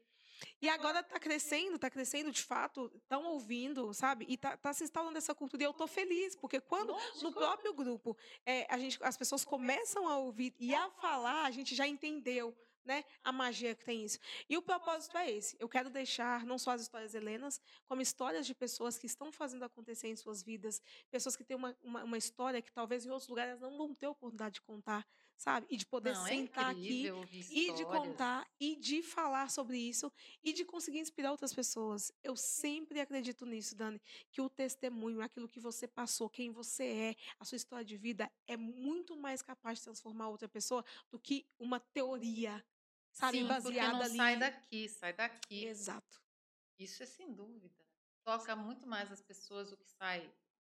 e agora está crescendo, está crescendo de fato, estão ouvindo, sabe? E está tá se instalando essa cultura. E eu estou feliz, porque quando Lógico. no próprio grupo é, a gente, as pessoas começam a ouvir e a falar, a gente já entendeu. Né, a magia que tem isso. E o propósito é esse. Eu quero deixar não só as histórias helenas, como histórias de pessoas que estão fazendo acontecer em suas vidas, pessoas que têm uma, uma, uma história que talvez em outros lugares não vão ter oportunidade de contar sabe? E de poder Não, é sentar é aqui e de contar e de falar sobre isso e de conseguir inspirar outras pessoas. Eu sempre acredito nisso, Dani, que o testemunho, aquilo que você passou, quem você é, a sua história de vida é muito mais capaz de transformar outra pessoa do que uma teoria sabe, Sim, porque baseada não ali. sai daqui, sai daqui. Exato. Isso é sem dúvida. Toca muito mais as pessoas o que sai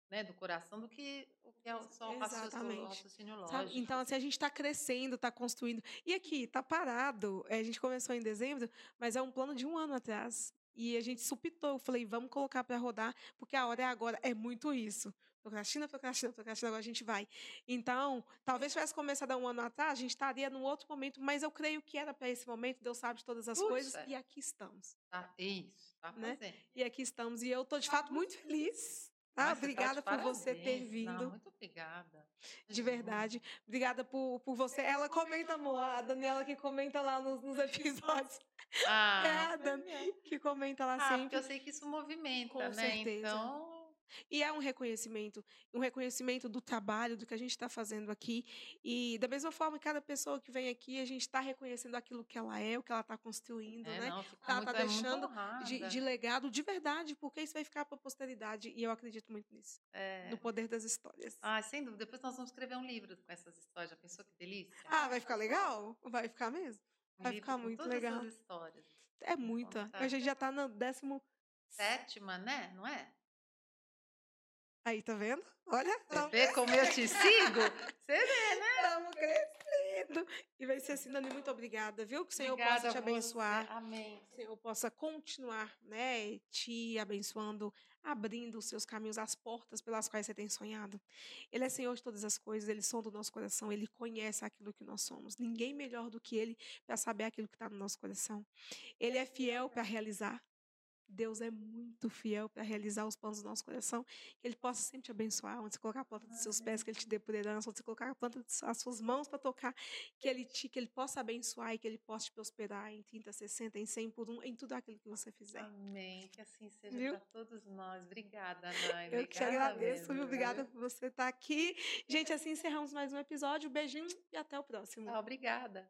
né, do coração do que o que é só o raciocínio, o Exatamente. raciocínio Sabe? lógico. Então, assim, a gente está crescendo, está construindo. E aqui, tá parado. eh, A gente começou em dezembro, mas é um plano de um ano atrás. E a gente supitou. Eu falei, vamos colocar para rodar, porque a hora é agora. É muito isso. Procrastina, procrastina, procrastina, agora a gente vai. Então, talvez tivesse começado há um ano atrás, a gente estaria num outro momento, mas eu creio que era para esse momento, Deus sabe de todas as Puxa. coisas, e aqui estamos. Tá, é isso, tá Né? fazendo. E aqui estamos. E eu tô, de fato, muito feliz. Tá? você tá Obrigada por você ter vindo. Não, muito obrigada. De verdade. Obrigada por, por você. Ela comenta, amor, a Daniela que comenta lá nos, nos episódios. É Ah, a Dani que comenta lá ah, porque sempre. eu sei que isso movimenta, Com né? certeza. Então, E é um reconhecimento, um reconhecimento do trabalho, do que a gente está fazendo aqui. E da mesma forma, cada pessoa que vem aqui, a gente está reconhecendo aquilo que ela é, o que ela está construindo, é, né? não, fico Ela muito, tá é deixando. De, de legado de verdade, porque isso vai ficar para a posteridade. E eu acredito muito nisso. É. No poder das histórias. Ah, sem dúvida. Depois nós vamos escrever um livro com essas histórias. Já pensou que delícia? Ah, vai ficar legal? Vai ficar mesmo? Um vai ficar muito todas legal. É muita. A gente já tá no décimo. Sétima, né? Não é? Aí, tá vendo? Olha, Você estamos vê como eu te sigo? Você vê, crescendo. E vai ser assim, Dani, muito obrigada, viu? Que o Senhor Obrigada possa te abençoar. Amém. Que o Senhor possa continuar, né? Te abençoando, abrindo os seus caminhos, as portas pelas quais você tem sonhado. Ele é Senhor de todas as coisas, Ele sonda o nosso coração, Ele conhece aquilo que nós somos. Ninguém melhor do que Ele para saber aquilo que está no nosso coração. Ele é fiel para realizar. Deus é muito fiel para realizar os planos do nosso coração. Que Ele possa sempre te abençoar, onde você colocar a planta dos seus pés, que Ele te dê por herança, onde você colocar a planta das suas mãos para tocar, que Ele te, que Ele possa abençoar e que Ele possa te prosperar em 30, 60, em 100 por um, em tudo aquilo que você fizer. Amém. Que assim seja para todos nós. Obrigada, Nai. Eu que te agradeço, mesmo? Obrigada por você estar aqui. Gente, assim encerramos mais um episódio. Beijinho e até o próximo. Ah, Obrigada.